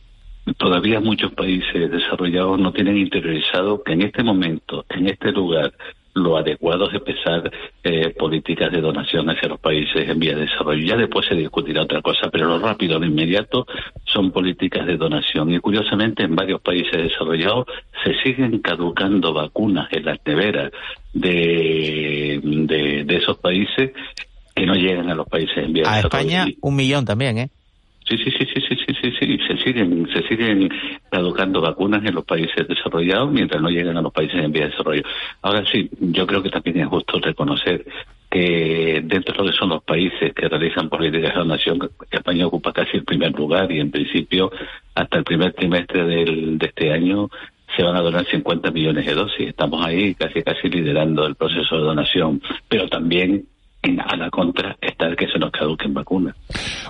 Speaker 12: Todavía muchos países desarrollados no tienen interiorizado que en este momento, en este lugar, lo adecuado es empezar eh, políticas de donación hacia los países en vía de desarrollo. Ya después se discutirá otra cosa, pero lo rápido, lo inmediato son políticas de donación. Y curiosamente en varios países desarrollados se siguen caducando vacunas en las neveras de, de, esos países que no llegan a los países en vía de
Speaker 16: desarrollo. A España un millón también, ¿eh?
Speaker 12: Sí, sí, sí, sí, sí, sí, sí, se siguen, se siguen caducando vacunas en los países desarrollados mientras no llegan a los países en vía de desarrollo. Ahora sí, yo creo que también es justo reconocer que dentro de lo que son los países que realizan políticas de donación, España ocupa casi el primer lugar y en principio hasta el primer trimestre del, de este año se van a donar 50 millones de dosis. Estamos ahí casi casi liderando el proceso de donación, pero también a la contra está el que se nos caduquen vacunas.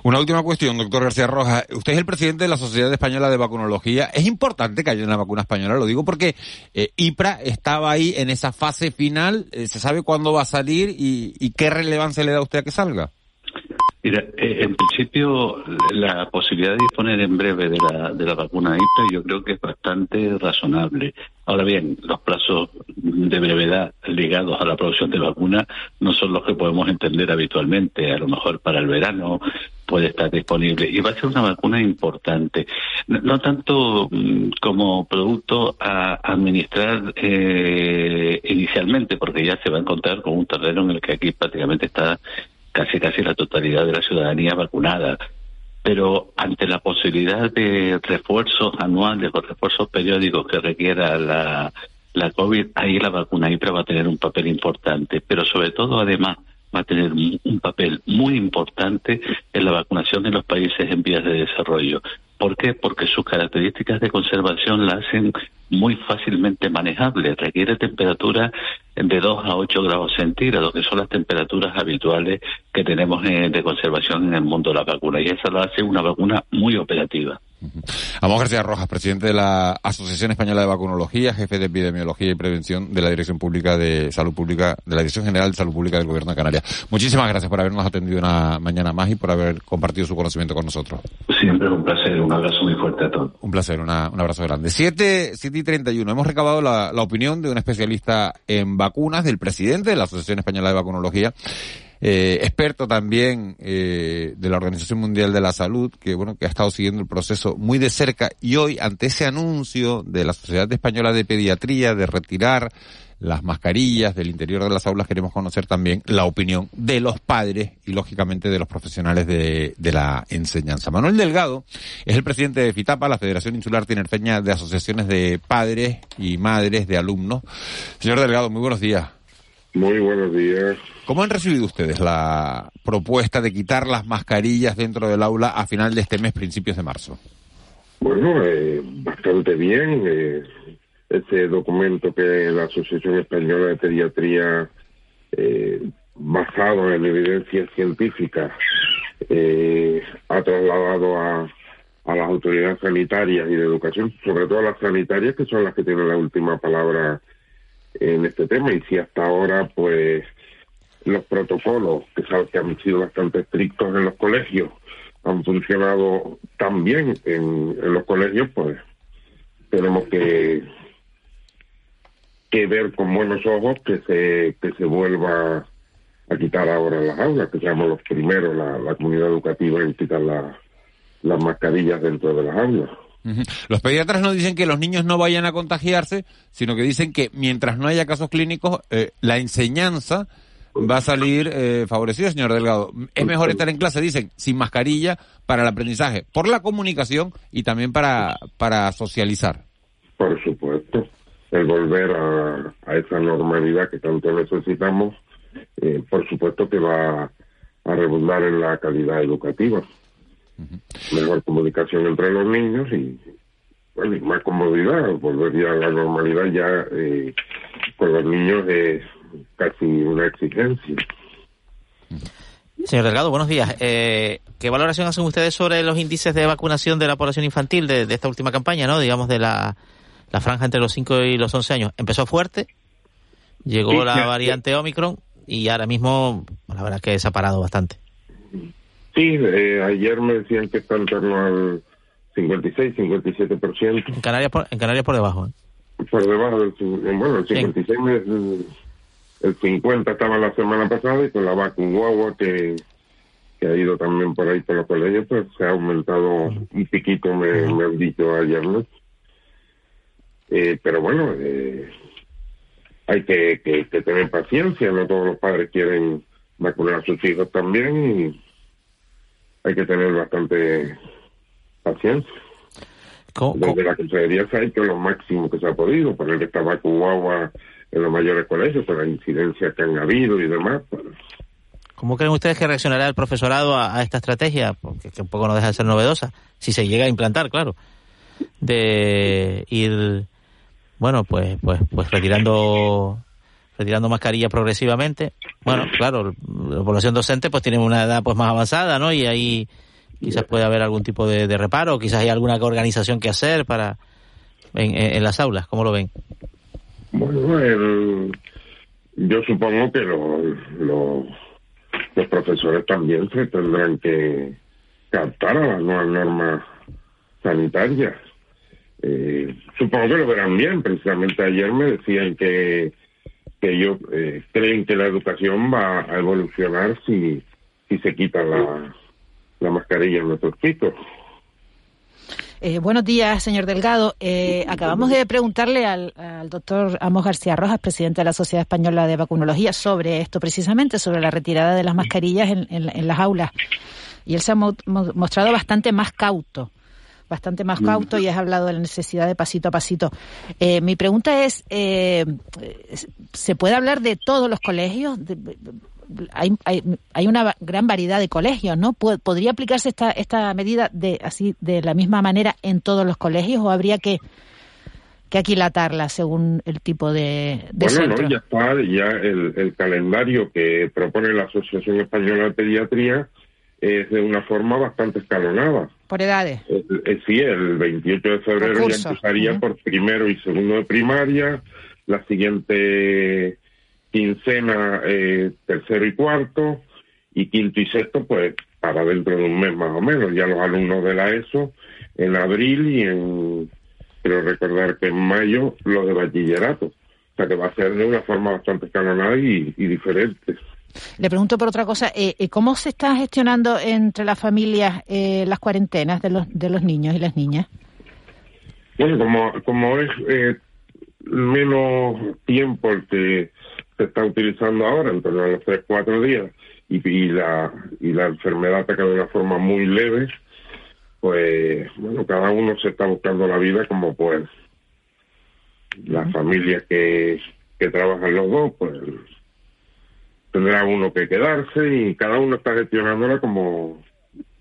Speaker 1: Una última cuestión, doctor García Rojas. Usted es el presidente de la Sociedad Española de Vacunología. Es importante que haya una vacuna española, lo digo porque eh, IPRA estaba ahí en esa fase final. Eh, ¿Se sabe cuándo va a salir y, y qué relevancia le da a usted a que salga?
Speaker 12: Mira, eh, en principio la posibilidad de disponer en breve de la, de la vacuna IPRA yo creo que es bastante razonable. Ahora bien, los plazos de brevedad ligados a la producción de vacunas no son los que podemos entender habitualmente. A lo mejor para el verano puede estar disponible y va a ser una vacuna importante. No, tanto mm, como producto a administrar eh, inicialmente, porque ya se va a encontrar con un terreno en el que aquí prácticamente está casi casi la totalidad de la ciudadanía vacunada. Pero ante la posibilidad de refuerzos anuales o refuerzos periódicos que requiera la, la COVID, ahí la vacuna IPRA va a tener un papel importante. Pero sobre todo, además, va a tener un papel muy importante en la vacunación en los países en vías de desarrollo. ¿Por qué? Porque sus características de conservación la hacen muy fácilmente manejable. Requiere temperaturas de 2 a 8 grados centígrados, que son las temperaturas habituales que tenemos eh, de conservación en el mundo de la vacuna. Y esa la hace una vacuna muy operativa.
Speaker 1: Amos García Rojas, presidente de la Asociación Española de Vacunología, jefe de Epidemiología y Prevención de la Dirección Pública de Salud Pública, de la Dirección General de Salud Pública del Gobierno de Canarias. Muchísimas gracias por habernos atendido una mañana más y por haber compartido su conocimiento con nosotros.
Speaker 12: Siempre un placer, un abrazo muy fuerte a todos.
Speaker 1: Un placer, un abrazo grande. 7, 7 y 31. Hemos recabado la, la opinión de un especialista en vacunas, del presidente de la Asociación Española de Vacunología, eh, experto también eh, de la Organización Mundial de la Salud, que bueno, que ha estado siguiendo el proceso muy de cerca y hoy ante ese anuncio de la Sociedad Española de Pediatría de retirar las mascarillas del interior de las aulas, queremos conocer también la opinión de los padres y lógicamente de los profesionales de, de la enseñanza. Manuel Delgado es el presidente de FITAPA, la Federación Insular Tinerfeña de Asociaciones de Padres y Madres de Alumnos. Señor Delgado, muy buenos días.
Speaker 17: Muy buenos días.
Speaker 1: ¿Cómo han recibido ustedes la propuesta de quitar las mascarillas dentro del aula a final de este mes, principios de marzo?
Speaker 17: Bueno, eh, bastante bien. Eh, este documento que la Asociación Española de Pediatría, eh, basado en evidencias científicas, eh, ha trasladado a, a las autoridades sanitarias y de educación, sobre todo a las sanitarias, que son las que tienen la última palabra en este tema. Y si hasta ahora, pues, los protocolos, que, que han sido bastante estrictos en los colegios, han funcionado tan bien en, los colegios, pues tenemos que que ver con buenos ojos que se que se vuelva a quitar ahora las aulas, que seamos los primeros, la, la comunidad educativa, en quitar las mascarillas dentro de las aulas.
Speaker 1: Los pediatras no dicen que los niños no vayan a contagiarse, sino que dicen que mientras no haya casos clínicos, eh, la enseñanza va a salir eh, favorecida, señor Delgado. Es mejor estar en clase, dicen, sin mascarilla para el aprendizaje, por la comunicación y también para, para socializar.
Speaker 17: Por supuesto, el volver a, a esa normalidad que tanto necesitamos, eh, por supuesto que va a redundar en la calidad educativa mejor comunicación entre los niños y, bueno, y más comodidad, volver ya a la normalidad ya eh, con los niños es casi una exigencia.
Speaker 16: Señor Delgado, buenos días. Eh, ¿Qué valoración hacen ustedes sobre los índices de vacunación de la población infantil de, de esta última campaña, no? Digamos, de la, la franja entre los 5 y los 11 años. Empezó fuerte, llegó
Speaker 17: Sí,
Speaker 16: la
Speaker 17: ya,
Speaker 16: variante Omicron y ahora mismo, la verdad es que se ha parado bastante.
Speaker 17: Sí, eh, ayer me decían que está en torno al 56, 57%.
Speaker 16: En Canarias por, en Canarias por debajo. ¿eh?
Speaker 17: Por debajo del... Bueno, el 56, me- el, el 50 estaba la semana pasada y con la vacuna que, que ha ido también por ahí por los colegios, pues se ha aumentado un piquito, me, me han dicho ayer, ¿no? Eh, pero bueno, eh, hay que, que, que tener paciencia, no todos los padres quieren vacunar a sus hijos también y hay que tener bastante paciencia. Desde la Consejería se ha hecho lo máximo que se ha podido, poner esta vacuna en los mayores colegios, por la incidencia que han habido y demás. pues,
Speaker 16: ¿Cómo creen ustedes que reaccionará el profesorado a, esta estrategia? Porque que un poco no deja de ser novedosa, si se llega a implantar, claro, de ir bueno, pues, pues, pues retirando retirando mascarillas progresivamente. Bueno, claro, la población docente pues tiene una edad pues más avanzada, ¿no? Y ahí quizás puede haber algún tipo de, reparo, quizás hay alguna organización que hacer para en, las aulas, ¿cómo lo ven?
Speaker 17: Bueno, yo supongo que los, los profesores también se tendrán que captar a las nuevas normas sanitarias. Eh, supongo que lo verán bien. Precisamente ayer me decían que, que ellos eh, creen que la educación va a evolucionar si, si se quita la, la mascarilla en nuestros chicos.
Speaker 15: Eh, buenos días, señor Delgado. Eh, acabamos de preguntarle al, doctor Amos García Rojas, presidente de la Sociedad Española de Vacunología, sobre esto precisamente, sobre la retirada de las mascarillas en, las aulas. Y él se ha mostrado bastante más cauto bastante más cauto y has hablado de la necesidad de pasito a pasito. Eh, mi pregunta es, ¿se puede hablar de todos los colegios? Hay, hay, hay, una gran variedad de colegios, ¿no? ¿Podría aplicarse esta, esta medida de así de la misma manera en todos los colegios o habría que, que aquilatarla según el tipo de,
Speaker 17: bueno, no, ya está, ya el, el calendario que propone la Asociación Española de Pediatría es de una forma bastante escalonada.
Speaker 15: ¿Por edades?
Speaker 17: Eh, eh, sí, el 28 de febrero ya empezaría por primero y segundo de primaria, la siguiente quincena eh, tercero y cuarto y quinto y sexto pues para dentro de un mes más o menos. Ya los alumnos de la ESO en abril y en quiero recordar que en mayo los de bachillerato. O sea que va a ser de una forma bastante escalonada y, diferente.
Speaker 15: Le pregunto por otra cosa, eh, eh, ¿cómo se está gestionando entre las familias las cuarentenas de los, de los niños y las niñas?
Speaker 17: Bueno, como, como es menos tiempo el que se está utilizando ahora, en torno a los 3, 4 días, y, la, y la enfermedad ataca de una forma muy leve, pues, bueno, cada uno se está buscando la vida como pues Las familias que, que trabajan los dos, pues tendrá uno que quedarse y cada uno está gestionándola como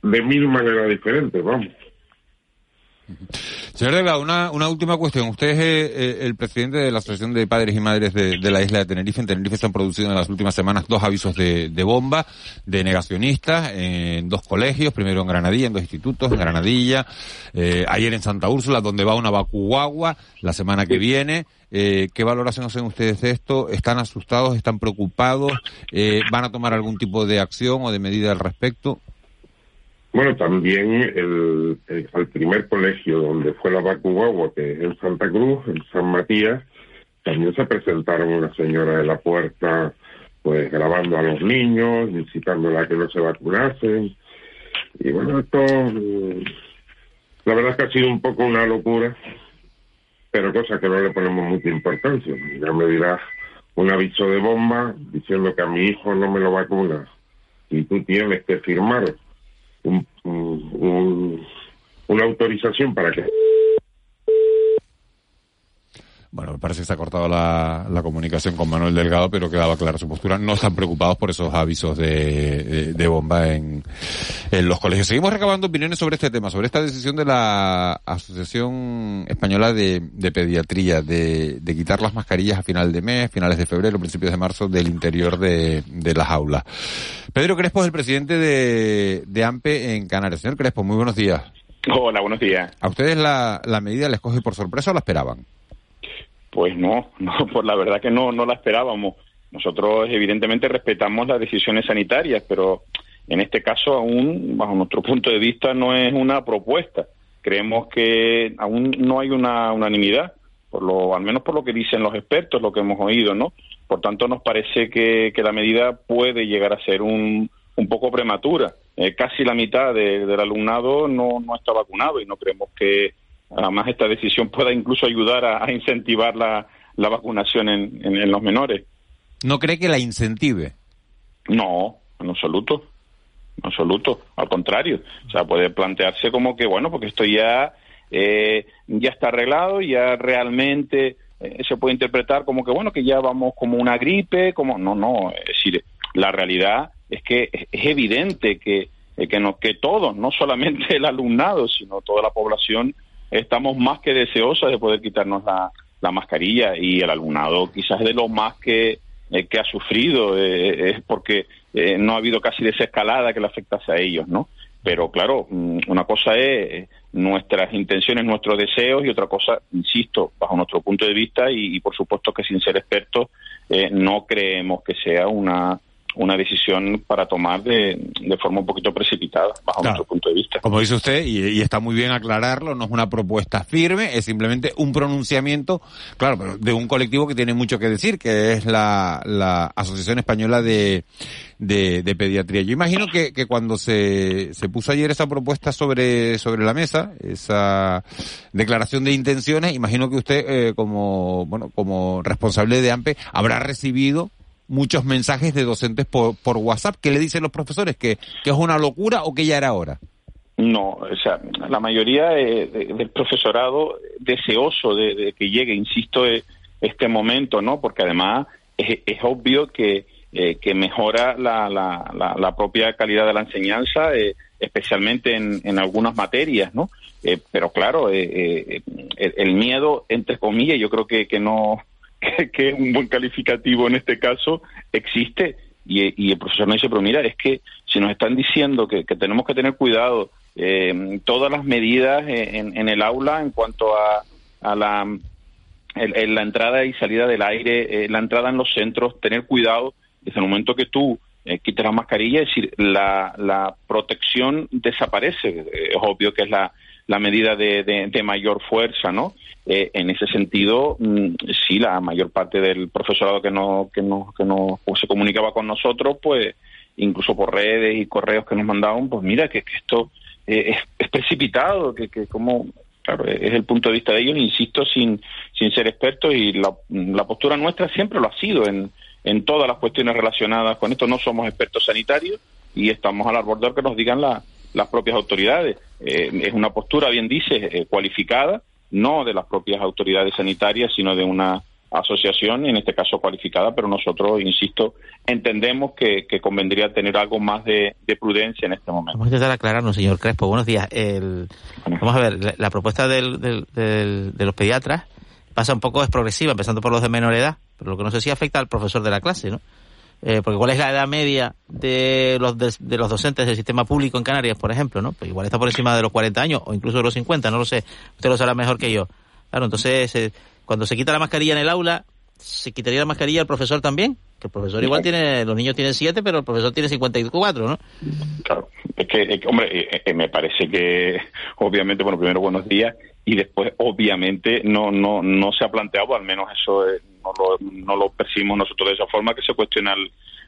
Speaker 17: de mil maneras diferentes, vamos.
Speaker 1: Señor Delgado, una, una última cuestión. Usted es eh, eh, el presidente de la Asociación de Padres y Madres de, la isla de Tenerife. En Tenerife se han producido en las últimas semanas dos avisos de, bomba, de negacionistas, en dos colegios, primero en Granadilla, en dos institutos, en Granadilla, eh, ayer en Santa Úrsula, donde va una vacuagua la semana que viene. ¿Qué valoración hacen ustedes de esto? ¿Están asustados? ¿Están preocupados? ¿Van a tomar algún tipo de acción o de medida al respecto?
Speaker 17: Bueno, también el, primer colegio donde fue la Bacuagua, que es en Santa Cruz, en San Matías, también se presentaron una señora de la puerta, pues grabando a los niños, incitándola a que no se vacunasen. Y bueno, esto, la verdad es que ha sido un poco una locura, pero cosa que no le ponemos mucha importancia. Ya me dirás un aviso de bomba diciendo que a mi hijo no me lo vacuna y tú tienes que firmar una autorización para que
Speaker 1: bueno, me parece que se ha cortado la, comunicación con Manuel Delgado, pero quedaba clara su postura. No están preocupados por esos avisos de, bomba en, los colegios. Seguimos recabando opiniones sobre este tema, sobre esta decisión de la Asociación Española de, Pediatría de, quitar las mascarillas a final de mes, finales de febrero, principios de marzo del interior de, las aulas. Pedro Crespo es el presidente de, AMPE en Canarias. Señor Crespo, muy buenos días.
Speaker 18: Hola, buenos días.
Speaker 1: ¿A ustedes la, la medida les coge por sorpresa o la esperaban?
Speaker 18: Pues no, no, por la verdad que no, no la esperábamos. Nosotros evidentemente respetamos las decisiones sanitarias, pero en este caso aún, bajo nuestro punto de vista, no es una propuesta. Creemos que aún no hay una unanimidad, por lo, al menos por lo que dicen los expertos, lo que hemos oído, ¿no? Por tanto, nos parece que, que la medida puede llegar a ser un, un poco prematura. Eh, casi la mitad del alumnado no, no está vacunado y no creemos que, además esta decisión pueda incluso ayudar a, incentivar la, la vacunación en, en, los menores.
Speaker 1: ¿No cree que la incentive?
Speaker 18: No, en absoluto, en absoluto, al contrario. O sea, puede plantearse como que, bueno, porque esto ya, eh, ya está arreglado, ya realmente eh, se puede interpretar como que, bueno, que ya vamos como una gripe, como, no, no, es decir, la realidad es que es, evidente que, eh, que, no, que todos, no solamente el alumnado, sino toda la población, estamos más que deseosas de poder quitarnos la, la mascarilla y el alumnado quizás de lo más que, eh, que ha sufrido eh, es porque eh, no ha habido casi desescalada que le afectase a ellos, ¿no? Pero claro, mm, una cosa es nuestras intenciones, nuestros deseos y otra cosa, insisto, bajo nuestro punto de vista y, por supuesto que sin ser expertos, no creemos que sea una una decisión para tomar de, de forma un poquito precipitada, bajo nuestro punto de vista.
Speaker 1: Como dice usted, y, está muy bien aclararlo, no es una propuesta firme, es simplemente un pronunciamiento, claro, pero de un colectivo que tiene mucho que decir, que es la, la Asociación Española de, de, de Pediatría. Yo imagino que, que cuando se, se puso ayer esa propuesta sobre, sobre la mesa, esa declaración de intenciones, imagino que usted, eh, como, bueno, como responsable de AMPE, habrá recibido muchos mensajes de docentes por, por WhatsApp. ¿Qué le dicen los profesores? ¿Que, ¿Que es una locura o que ya era hora?
Speaker 18: No, o sea, la mayoría del profesorado deseoso de, que llegue, insisto, e, este momento, ¿no? Porque además es, obvio que, eh, que mejora la, la, la, propia calidad de la enseñanza, eh, especialmente en, en, algunas materias, ¿no? Eh, pero claro, el, el, miedo, entre comillas, yo creo que, que no que, es un buen calificativo en este caso, existe. Y, el profesor me dice, pero mira, es que si nos están diciendo que, tenemos que tener cuidado, eh, todas las medidas en, el aula en cuanto a, a la, la entrada y salida del aire, eh, la entrada en los centros, tener cuidado desde el momento que tú eh, quitas la mascarilla, es decir, la, la protección desaparece. Es obvio que es la, la medida de, de, mayor fuerza, ¿no? Eh, en ese sentido, mm, sí, la mayor parte del profesorado que no, que no, que no se comunicaba con nosotros, pues incluso por redes y correos que nos mandaban, pues mira que, esto eh, es, precipitado, que, que como, claro, es el punto de vista de ellos, insisto, sin, sin ser expertos y la, la postura nuestra siempre lo ha sido en, en todas las cuestiones relacionadas con esto. No somos expertos sanitarios y estamos al arbor que nos digan la, las propias autoridades. Eh, es una postura, bien dice, eh, cualificada, no de las propias autoridades sanitarias, sino de una asociación, en este caso cualificada, pero nosotros, insisto, entendemos que, convendría tener algo más de, prudencia en este momento.
Speaker 16: Vamos a intentar aclararnos, señor Crespo. Buenos días. Vamos a ver, la, propuesta del, de los pediatras pasa un poco, es progresiva, empezando por los de menor edad, pero lo que no sé si afecta al profesor de la clase, ¿no? Eh, porque cuál es la edad media de los, de, los docentes del sistema público en Canarias, por ejemplo, ¿no? Pues igual está por encima de los 40 años o incluso de los 50, no lo sé. Usted lo sabrá mejor que yo. Claro, entonces, eh, cuando se quita la mascarilla en el aula, ¿se quitaría la mascarilla el profesor también? Que el profesor igual tiene, los niños tienen 7, pero el profesor tiene 54, ¿no?
Speaker 18: Claro, es que, hombre, eh, me parece que, obviamente, bueno, primero buenos días y después, obviamente, no, no, no se ha planteado, al menos eso no lo, percibimos nosotros de esa forma, que se cuestiona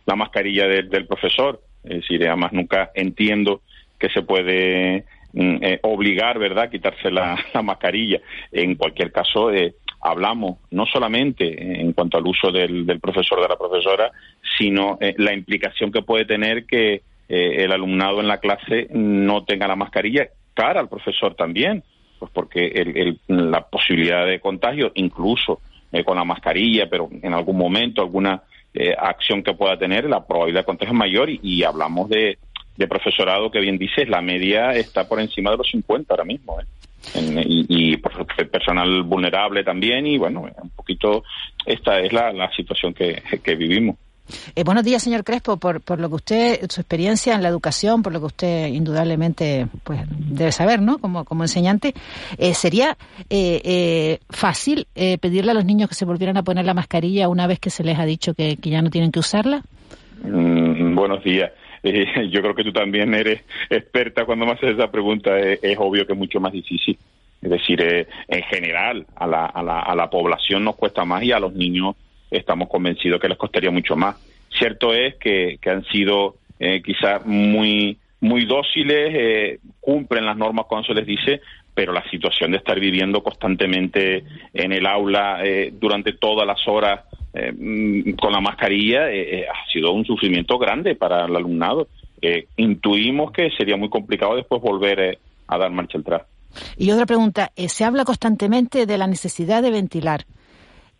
Speaker 18: la mascarilla del profesor. Es decir, además nunca entiendo que se puede mm, eh, obligar, ¿verdad?, quitarse la, mascarilla. En cualquier caso, eh, hablamos no solamente en cuanto al uso del, profesor o de la profesora, sino eh, la implicación que puede tener que el alumnado en la clase no tenga la mascarilla, cara al profesor también, pues porque la posibilidad de contagio, incluso eh, con la mascarilla, pero en algún momento alguna eh, acción que pueda tener, la probabilidad de contagio es mayor y, hablamos de, de, profesorado que bien dices, la media está por encima de los 50 ahora mismo. ¿eh? y, personal vulnerable también y bueno, un poquito esta es la, la situación que, que vivimos.
Speaker 15: Eh, buenos días, señor Crespo, por, por lo que usted, su experiencia en la educación, por lo que usted indudablemente pues debe saber, ¿no? Como, como enseñante, eh, ¿sería eh, fácil pedirle a los niños que se volvieran a poner la mascarilla una vez que se les ha dicho que, ya no tienen que usarla?
Speaker 18: Mm, buenos días. yo creo que tú también eres experta cuando me haces esa pregunta. es obvio que es mucho más difícil. Es decir, en general, a la, a, la, a la población nos cuesta más y a los niños estamos convencidos que les costaría mucho más. Cierto es que, que han sido eh, quizás muy, muy dóciles, eh, cumplen las normas cuando se les dice, pero la situación de estar viviendo constantemente en el aula eh, durante todas las horas eh, mm, con la mascarilla ha sido un sufrimiento grande para el alumnado. intuimos que sería muy complicado después volver a dar marcha atrás.
Speaker 15: Y otra pregunta, se habla constantemente de la necesidad de ventilar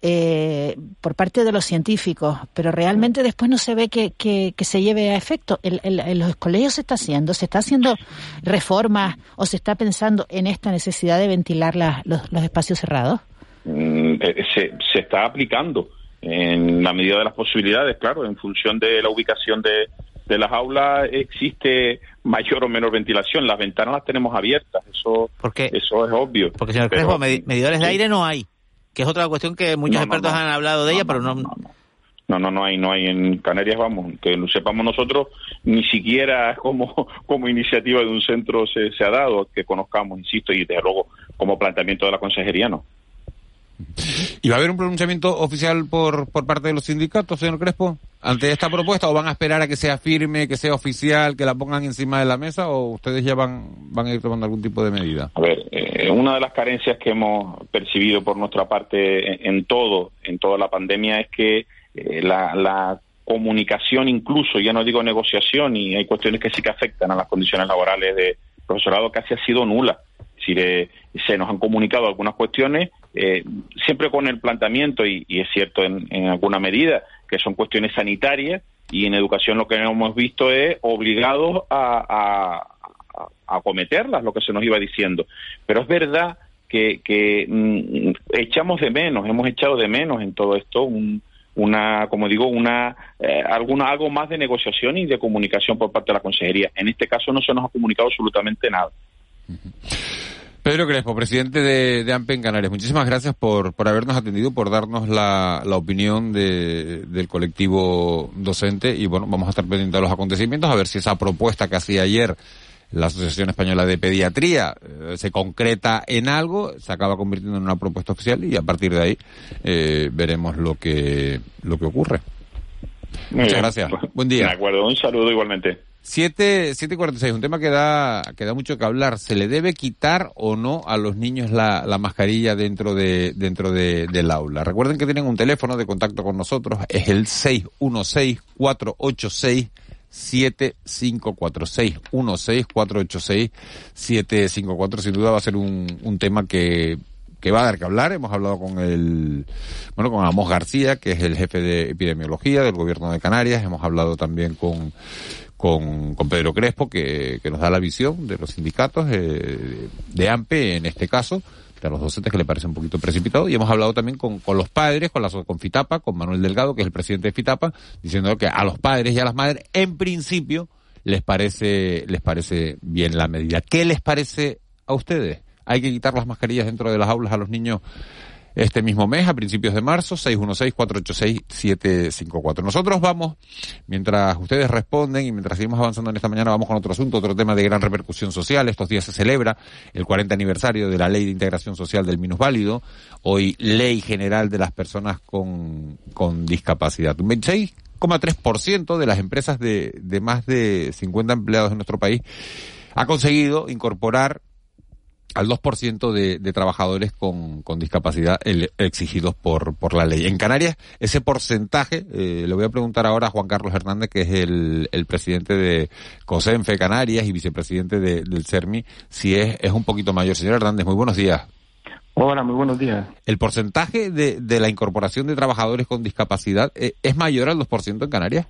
Speaker 15: eh, por parte de los científicos, pero realmente después no se ve que, que, se lleve a efecto. ¿En los colegios se está haciendo? ¿Se está haciendo reformas o se está pensando en esta necesidad de ventilar los, los espacios cerrados?
Speaker 18: mm, eh, se, se está aplicando en la medida de las posibilidades, claro, en función de la ubicación de, de las aulas existe mayor o menor ventilación. Las ventanas las tenemos abiertas, eso, eso es obvio.
Speaker 16: Porque, señor Crespo, medidores de aire no hay, que es otra cuestión que muchos expertos han hablado de ella, pero no...
Speaker 18: No, no, no hay, no hay en Canarias, vamos, que lo sepamos nosotros, ni siquiera como, como iniciativa de un centro se, se ha dado, que conozcamos, insisto, y desde luego como planteamiento de la consejería, no.
Speaker 1: ¿Y va a haber un pronunciamiento oficial por, por parte de los sindicatos, señor Crespo, ante esta propuesta o van a esperar a que sea firme, que sea oficial, que la pongan encima de la mesa o ustedes ya van, van a ir tomando algún tipo de medida?
Speaker 18: A ver, eh, una de las carencias que hemos percibido por nuestra parte en, todo, en toda la pandemia es que eh, la, la comunicación incluso, ya no digo negociación, y hay cuestiones que sí que afectan a las condiciones laborales de profesorado casi ha sido nula. Decir, eh, se nos han comunicado algunas cuestiones, eh, siempre con el planteamiento, y, es cierto en, alguna medida, que son cuestiones sanitarias, y en educación lo que hemos visto es obligados a, acometerlas, lo que se nos iba diciendo. Pero es verdad que, mm, echamos de menos, hemos echado de menos en todo esto una, como digo, una eh, algo más de negociación y de comunicación por parte de la consejería. En este caso no se nos ha comunicado absolutamente nada.
Speaker 1: Pedro Crespo, presidente de, de AMPE en Canarias, muchísimas gracias por, por habernos atendido, por darnos la, la opinión de, del colectivo docente y bueno, vamos a estar pendientes de los acontecimientos a ver si esa propuesta que hacía ayer la Asociación Española de Pediatría eh, se concreta en algo, se acaba convirtiendo en una propuesta oficial y a partir de ahí eh, veremos lo que, lo que ocurre. Muchas gracias. Buen día.
Speaker 18: De acuerdo, un saludo igualmente.
Speaker 1: 7, y 46, un tema que da, que da mucho que hablar. ¿Se le debe quitar o no a los niños la, la mascarilla dentro de, dentro de, del aula? Recuerden que tienen un teléfono de contacto con nosotros, es el 616-486 7546 616 754 sin duda va a ser un, un tema que que va a dar que hablar. Hemos hablado con el, bueno, con Amos García, que es el jefe de epidemiología del gobierno de Canarias. Hemos hablado también con, con, con Pedro Crespo, que, que nos da la visión de los sindicatos, eh, de AMPE en este caso, de los docentes que le parece un poquito precipitado. Y hemos hablado también con, con los padres, con, la, con FITAPA, con Manuel Delgado, que es el presidente de FITAPA, diciendo que a los padres y a las madres, en principio, les parece, les parece bien la medida. ¿Qué les parece a ustedes? Hay que quitar las mascarillas dentro de las aulas a los niños este mismo mes, a principios de marzo, 616-486-754. Nosotros vamos, mientras ustedes responden y mientras seguimos avanzando en esta mañana, vamos con otro asunto, otro tema de gran repercusión social. Estos días se celebra el 40 aniversario de la Ley de Integración Social del Minusválido, hoy Ley General de las Personas con, con Discapacidad. Un 26,3% de las empresas de, de más de 50 empleados en nuestro país ha conseguido incorporar al 2% de, de trabajadores con, con discapacidad exigidos por, por la ley. En Canarias, ese porcentaje, eh, le voy a preguntar ahora a Juan Carlos Hernández, que es el, el presidente de COSENFE Canarias y vicepresidente de, del CERMI, si es, es un poquito mayor. Señor Hernández, muy buenos días.
Speaker 19: Hola, muy buenos días.
Speaker 1: ¿El porcentaje de, de la incorporación de trabajadores con discapacidad eh, es mayor al 2% en Canarias?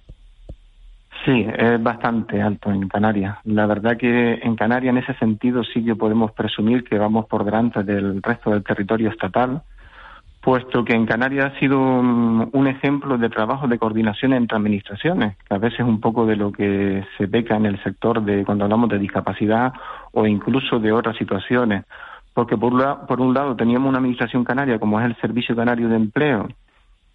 Speaker 19: Sí, es bastante alto en Canarias. La verdad que en Canarias en ese sentido sí que podemos presumir que vamos por delante del resto del territorio estatal, puesto que en Canarias ha sido un, ejemplo de trabajo de coordinación entre administraciones, que a veces es un poco de lo que se peca en el sector de cuando hablamos de discapacidad o incluso de otras situaciones. Porque por, por un lado teníamos una administración canaria como es el Servicio Canario de Empleo,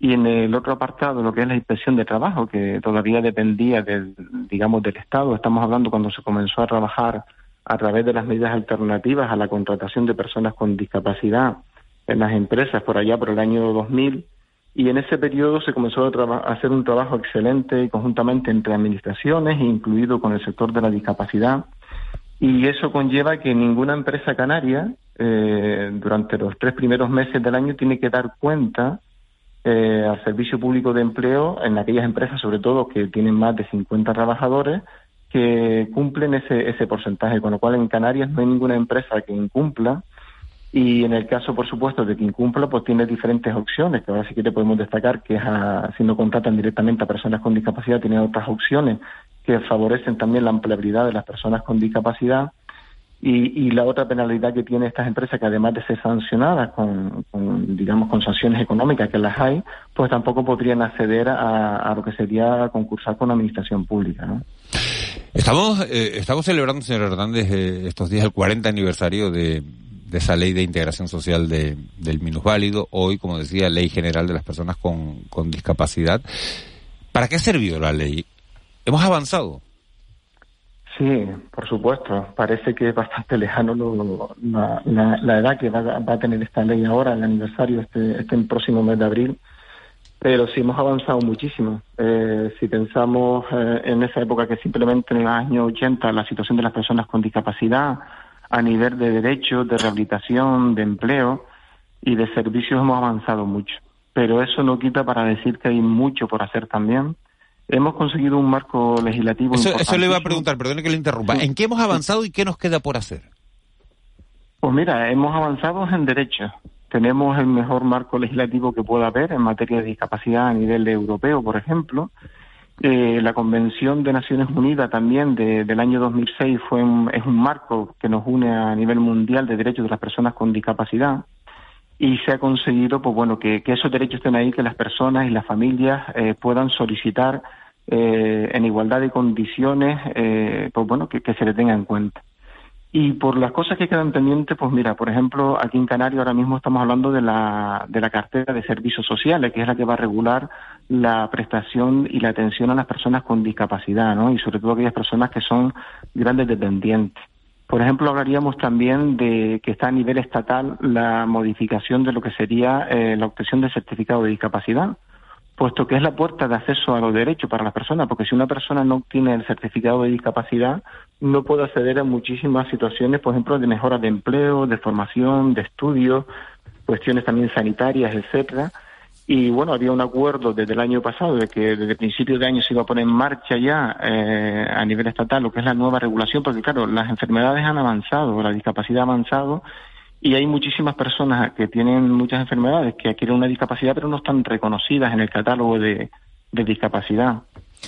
Speaker 19: y en el otro apartado, lo que es la inspección de trabajo, que todavía dependía del, digamos, del Estado, estamos hablando cuando se comenzó a trabajar a través de las medidas alternativas a la contratación de personas con discapacidad en las empresas por allá por el año 2000 y en ese periodo se comenzó a, hacer un trabajo excelente conjuntamente entre administraciones, incluido con el sector de la discapacidad. Y eso conlleva que ninguna empresa canaria eh, durante los tres primeros meses del año tiene que dar cuenta eh, al servicio público de empleo en aquellas empresas, sobre todo que tienen más de 50 trabajadores, que cumplen ese, ese porcentaje, con lo cual en Canarias no hay ninguna empresa que incumpla. Y en el caso, por supuesto, de que incumpla, pues tiene diferentes opciones, que ahora sí que te podemos destacar que es si no contratan directamente a personas con discapacidad, tiene otras opciones que favorecen también la empleabilidad de las personas con discapacidad Y, la otra penalidad que tiene estas empresas, que además de ser sancionadas con, digamos, con sanciones económicas que las hay, pues tampoco podrían acceder a, lo que sería concursar con la administración pública, ¿no?
Speaker 1: Estamos, eh, estamos celebrando, señor Hernández, eh, estos días el 40 aniversario de, esa ley de integración social de, del minusválido, hoy, como decía, ley general de las personas con, con discapacidad. ¿Para qué ha servido la ley? ¿Hemos avanzado?
Speaker 19: Sí, por supuesto. Parece que es bastante lejano la, edad que va, a tener esta ley ahora, el aniversario, este, este próximo mes de abril. Pero sí hemos avanzado muchísimo. Eh, si pensamos eh, en esa época que simplemente en los años 80 la situación de las personas con discapacidad a nivel de derechos, de rehabilitación, de empleo y de servicios hemos avanzado mucho. Pero eso no quita para decir que hay mucho por hacer también hemos conseguido un marco legislativo.
Speaker 1: Eso, eso le iba a preguntar, perdone que le interrumpa. ¿En qué hemos avanzado y qué nos queda por hacer?
Speaker 19: Pues mira, hemos avanzado en derechos. Tenemos el mejor marco legislativo que pueda haber en materia de discapacidad a nivel europeo, por ejemplo. Eh, la Convención de Naciones Unidas también del año 2006 fue es un marco que nos une a nivel mundial de derechos de las personas con discapacidad y se ha conseguido pues bueno que, esos derechos estén ahí que las personas y las familias eh, puedan solicitar eh, en igualdad de condiciones eh, pues bueno que, se le tenga en cuenta. Y por las cosas que quedan pendientes pues mira por ejemplo aquí en Canarias ahora mismo estamos hablando de la de la cartera de servicios sociales que es la que va a regular la prestación y la atención a las personas con discapacidad no y sobre todo aquellas personas que son grandes dependientes por ejemplo, hablaríamos también de que está a nivel estatal la modificación de lo que sería eh, la obtención del certificado de discapacidad, puesto que es la puerta de acceso a los derechos para las personas, porque si una persona no obtiene el certificado de discapacidad, no puede acceder a muchísimas situaciones, por ejemplo, de mejora de empleo, de formación, de estudio, cuestiones también sanitarias, etcétera, y bueno, había un acuerdo desde el año pasado de que desde principios de año se iba a poner en marcha ya eh, a nivel estatal lo que es la nueva regulación, porque claro, las enfermedades han avanzado, la discapacidad ha avanzado y hay muchísimas personas que tienen muchas enfermedades que adquieren una discapacidad pero no están reconocidas en el catálogo de, de discapacidad.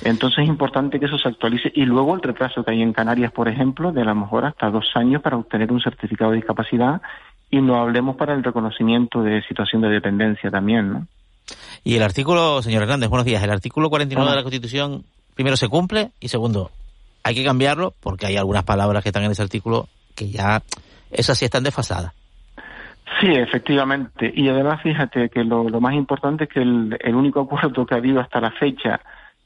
Speaker 19: Entonces es importante que eso se actualice y luego el retraso que hay en Canarias, por ejemplo, de a lo mejor hasta dos años para obtener un certificado de discapacidad y no hablemos para el reconocimiento de situación de dependencia también, ¿no?
Speaker 16: Y el artículo, señor Hernández, buenos días. El artículo 49 de la Constitución, primero, se cumple y segundo, hay que cambiarlo porque hay algunas palabras que están en ese artículo que ya, esas sí están desfasadas.
Speaker 19: Sí, efectivamente. Y además, fíjate que lo, más importante es que el, el, único acuerdo que ha habido hasta la fecha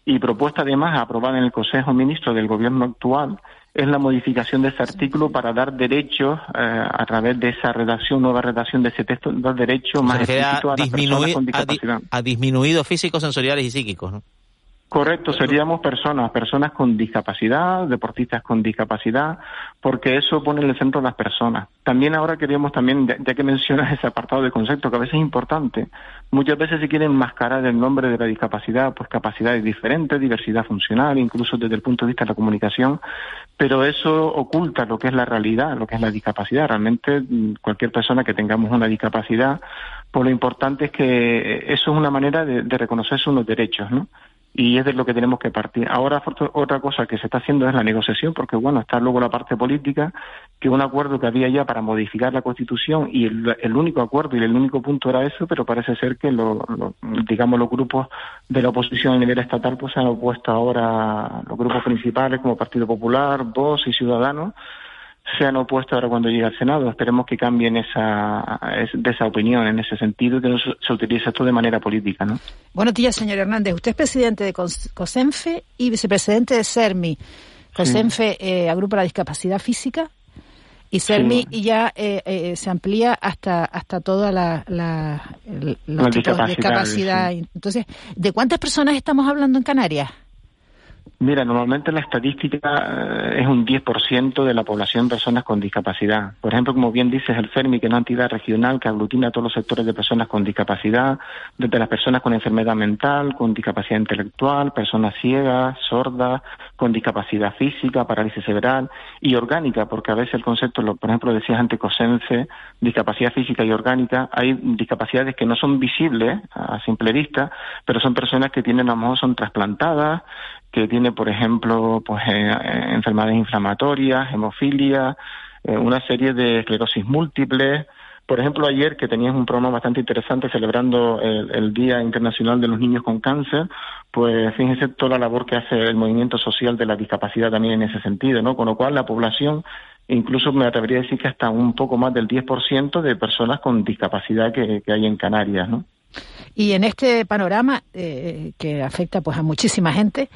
Speaker 19: y propuesta además aprobada en el Consejo Ministro del Gobierno actual es la modificación de ese artículo para dar derechos eh, a través de esa redacción, nueva redacción de ese texto, dar derechos más
Speaker 16: explícitos a, las personas con discapacidad. A, disminuidos físicos, sensoriales y psíquicos, ¿no?
Speaker 19: Correcto, seríamos personas, personas con discapacidad, deportistas con discapacidad, porque eso pone en el centro a las personas. También ahora queríamos también, ya que mencionas ese apartado de concepto, que a veces es importante, muchas veces se quiere enmascarar el nombre de la discapacidad, pues capacidades diferentes, diversidad funcional, incluso desde el punto de vista de la comunicación, pero eso oculta lo que es la realidad, lo que es la discapacidad. Realmente mm, cualquier persona que tengamos una discapacidad, pues lo importante es que eso es una manera de, de reconocerse unos derechos, ¿no? Y es de lo que tenemos que partir. Ahora otra cosa que se está haciendo es la negociación, porque bueno, está luego la parte política, que un acuerdo que había ya para modificar la Constitución y el, único acuerdo y el único punto era eso, pero parece ser que lo, digamos los grupos de la oposición a nivel estatal pues se han opuesto ahora los grupos principales como Partido Popular, Vox y Ciudadanos se han opuesto ahora cuando llegue al Senado. Esperemos que cambien esa, de esa opinión en ese sentido y que no se utilice esto de manera política. ¿no?
Speaker 15: Buenos días, señor Hernández. Usted es presidente de COSENFE y vicepresidente de CERMI. COSENFE eh, agrupa la discapacidad física y CERMI ya eh, eh, se amplía hasta hasta toda la, la, los tipos de discapacidad. Entonces, ¿de cuántas personas estamos hablando en Canarias?
Speaker 19: Mira, normalmente la estadística eh, es un 10% de la población de personas con discapacidad. Por ejemplo, como bien dices, el CERMI, que es una entidad regional que aglutina a todos los sectores de personas con discapacidad, desde las personas con enfermedad mental, con discapacidad intelectual, personas ciegas, sordas, con discapacidad física, parálisis cerebral y orgánica, porque a veces el concepto, por ejemplo, decías antes COSENSE, discapacidad física y orgánica, hay discapacidades que no son visibles a simple vista, pero son personas que tienen, a lo mejor son trasplantadas, que tiene, por ejemplo, pues eh, enfermedades inflamatorias, hemofilia, eh, una serie de esclerosis múltiples. Por ejemplo, ayer que tenías un programa bastante interesante celebrando el, Día Internacional de los Niños con Cáncer, pues fíjense toda la labor que hace el movimiento social de la discapacidad también en ese sentido, ¿no? Con lo cual la población incluso me atrevería a decir que hasta un poco más del 10% de personas con discapacidad que, que hay en Canarias, ¿no?
Speaker 15: Y en este panorama eh, que afecta pues a muchísima gente,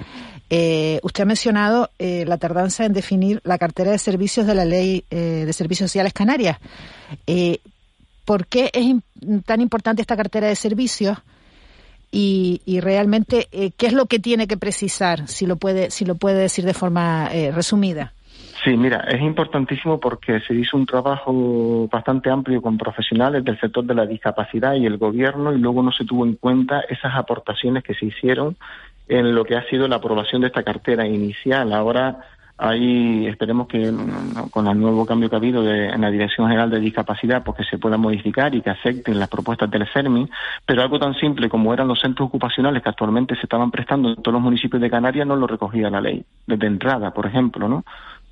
Speaker 15: eh, usted ha mencionado eh, la tardanza en definir la cartera de servicios de la Ley de Servicios Sociales Canarias. ¿Por qué es tan importante esta cartera de servicios? Y, y realmente, ¿qué es lo que tiene que precisar? Si lo puede, si lo puede decir de forma resumida.
Speaker 19: Sí, mira, es importantísimo porque se hizo un trabajo bastante amplio con profesionales del sector de la discapacidad y el gobierno y luego no se tuvo en cuenta esas aportaciones que se hicieron en lo que ha sido la aprobación de esta cartera inicial. Ahora hay, esperemos que con el nuevo cambio que ha habido en la Dirección General de Discapacidad, pues que se pueda modificar y que acepten las propuestas del CERMI, pero algo tan simple como eran los centros ocupacionales que actualmente se estaban prestando en todos los municipios de Canarias no lo recogía la ley, desde entrada, por ejemplo, ¿no?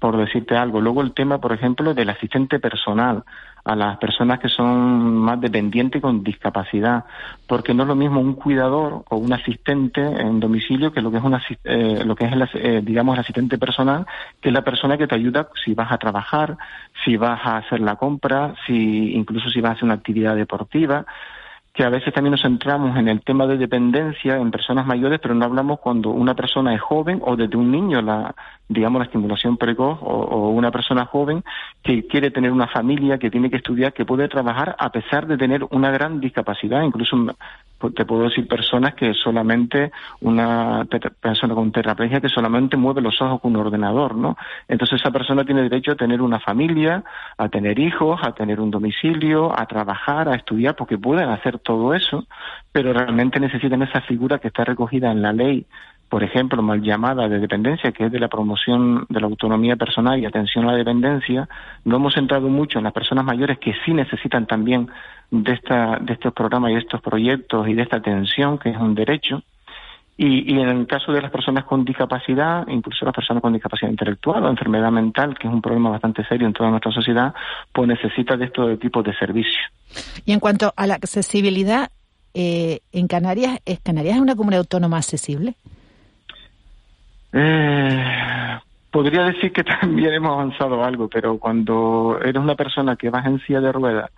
Speaker 19: Por decirte algo. Luego el tema, por ejemplo, del asistente personal a las personas que son más dependientes con discapacidad, porque no es lo mismo un cuidador o un asistente en domicilio que lo que es una, eh, lo que es el, eh, digamos el asistente personal, que es la persona que te ayuda si vas a trabajar, si vas a hacer la compra, si incluso si vas a hacer una actividad deportiva que a veces también nos centramos en el tema de dependencia en personas mayores, pero no hablamos cuando una persona es joven o desde un niño, la, digamos, la estimulación precoz o, o, una persona joven que quiere tener una familia, que tiene que estudiar, que puede trabajar a pesar de tener una gran discapacidad. Incluso te puedo decir personas que solamente una persona con tetraplegia que solamente mueve los ojos con un ordenador, ¿no? Entonces esa persona tiene derecho a tener una familia, a tener hijos, a tener un domicilio, a trabajar, a estudiar, porque pueden hacer todo eso, pero realmente necesitan esa figura que está recogida en la ley por ejemplo, mal llamada de dependencia, que es de la promoción de la autonomía personal y atención a la dependencia, no hemos centrado mucho en las personas mayores que sí necesitan también de, esta, de estos programas y de estos proyectos y de esta atención, que es un derecho. Y, y, en el caso de las personas con discapacidad, incluso las personas con discapacidad intelectual o enfermedad mental, que es un problema bastante serio en toda nuestra sociedad, pues necesita de estos tipos de servicios.
Speaker 15: Y en cuanto a la accesibilidad, eh, en Canarias, ¿es Canarias es una comunidad autónoma accesible?
Speaker 19: Eh, podría decir que también hemos avanzado algo, pero cuando eres una persona que vas en silla de ruedas,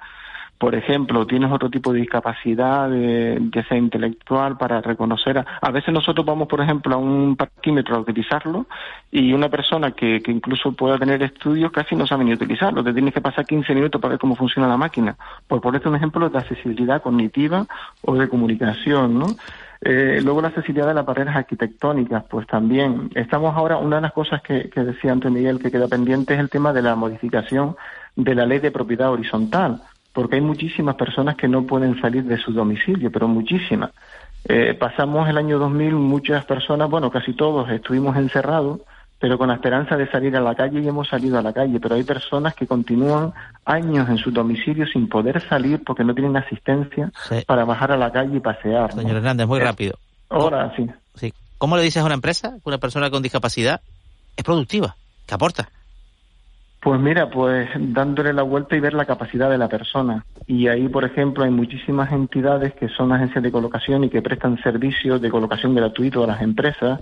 Speaker 19: por ejemplo, tienes otro tipo de discapacidad, de, ya sea intelectual, para reconocer. A, veces nosotros vamos, por ejemplo, a un parquímetro a utilizarlo y una persona que, que incluso pueda tener estudios casi no sabe ni utilizarlo. Te tienes que pasar 15 minutos para ver cómo funciona la máquina. Por ponerte un ejemplo de accesibilidad cognitiva o de comunicación, ¿no? Eh, luego la accesibilidad de las barreras arquitectónicas, pues también. Estamos ahora, una de las cosas que, que decía antes Miguel que queda pendiente es el tema de la modificación de la ley de propiedad horizontal, porque hay muchísimas personas que no pueden salir de su domicilio, pero muchísimas. Eh, pasamos el año 2000, muchas personas, bueno, casi todos estuvimos encerrados pero con la esperanza de salir a la calle y hemos salido a la calle, pero hay personas que continúan años en su domicilio sin poder salir porque no tienen asistencia para bajar a la calle y pasear.
Speaker 16: Señor Hernández, muy rápido.
Speaker 19: Ahora sí.
Speaker 16: sí. ¿Cómo le dices a una empresa que una persona con discapacidad es productiva, que aporta?
Speaker 19: Pues mira, pues dándole la vuelta y ver la capacidad de la persona. Y ahí, por ejemplo, hay muchísimas entidades que son agencias de colocación y que prestan servicios de colocación gratuito a las empresas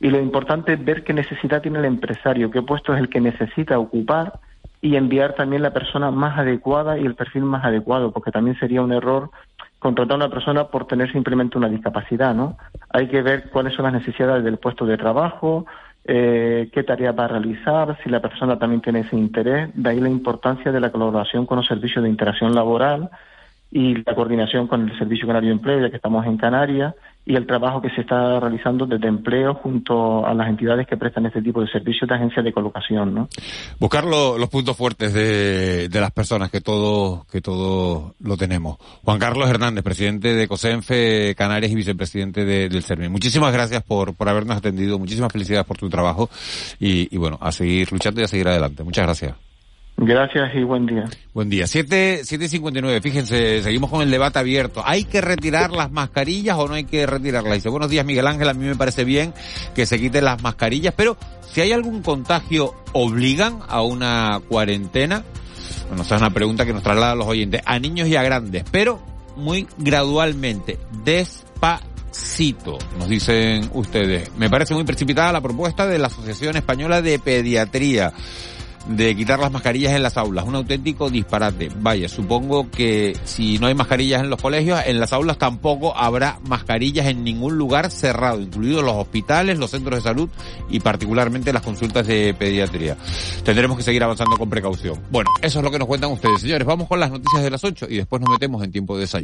Speaker 19: y lo importante es ver qué necesidad tiene el empresario, qué puesto es el que necesita ocupar y enviar también la persona más adecuada y el perfil más adecuado, porque también sería un error contratar a una persona por tener simplemente una discapacidad, ¿no? Hay que ver cuáles son las necesidades del puesto de trabajo, eh, qué tarea va a realizar, si la persona también tiene ese interés, de ahí la importancia de la colaboración con los servicios de interacción laboral y la coordinación con el Servicio Canario de Empleo, ya que estamos en Canarias, y el trabajo que se está realizando desde empleo junto a las entidades que prestan este tipo de servicios de agencias de colocación, ¿no?
Speaker 1: Buscar los puntos fuertes de, las personas, que todos que todo lo tenemos. Juan Carlos Hernández, presidente de COSENFE Canarias y vicepresidente del CERMI. Muchísimas gracias por, por habernos atendido, muchísimas felicidades por tu trabajo y, y bueno, a seguir luchando y a seguir adelante. Muchas gracias.
Speaker 19: Gracias y buen día.
Speaker 1: Buen día. 7, 7.59. Fíjense, seguimos con el debate abierto. ¿Hay que retirar las mascarillas o no hay que retirarlas? Dice, buenos días Miguel Ángel, a mí me parece bien que se quiten las mascarillas, pero si hay algún contagio, ¿obligan a una cuarentena? Bueno, esa es una pregunta que nos traslada a los oyentes, a niños y a grandes, pero muy gradualmente, despacito, nos dicen ustedes. Me parece muy precipitada la propuesta de la Asociación Española de Pediatría de quitar las mascarillas en las aulas. Un auténtico disparate. Vaya, supongo que si no hay mascarillas en los colegios, en las aulas tampoco habrá mascarillas en ningún lugar cerrado, incluidos los hospitales, los centros de salud y particularmente las consultas de pediatría. Tendremos que seguir avanzando con precaución. Bueno, eso es lo que nos cuentan ustedes. Señores, vamos con las noticias de las 8 y después nos metemos en tiempo de desayuno.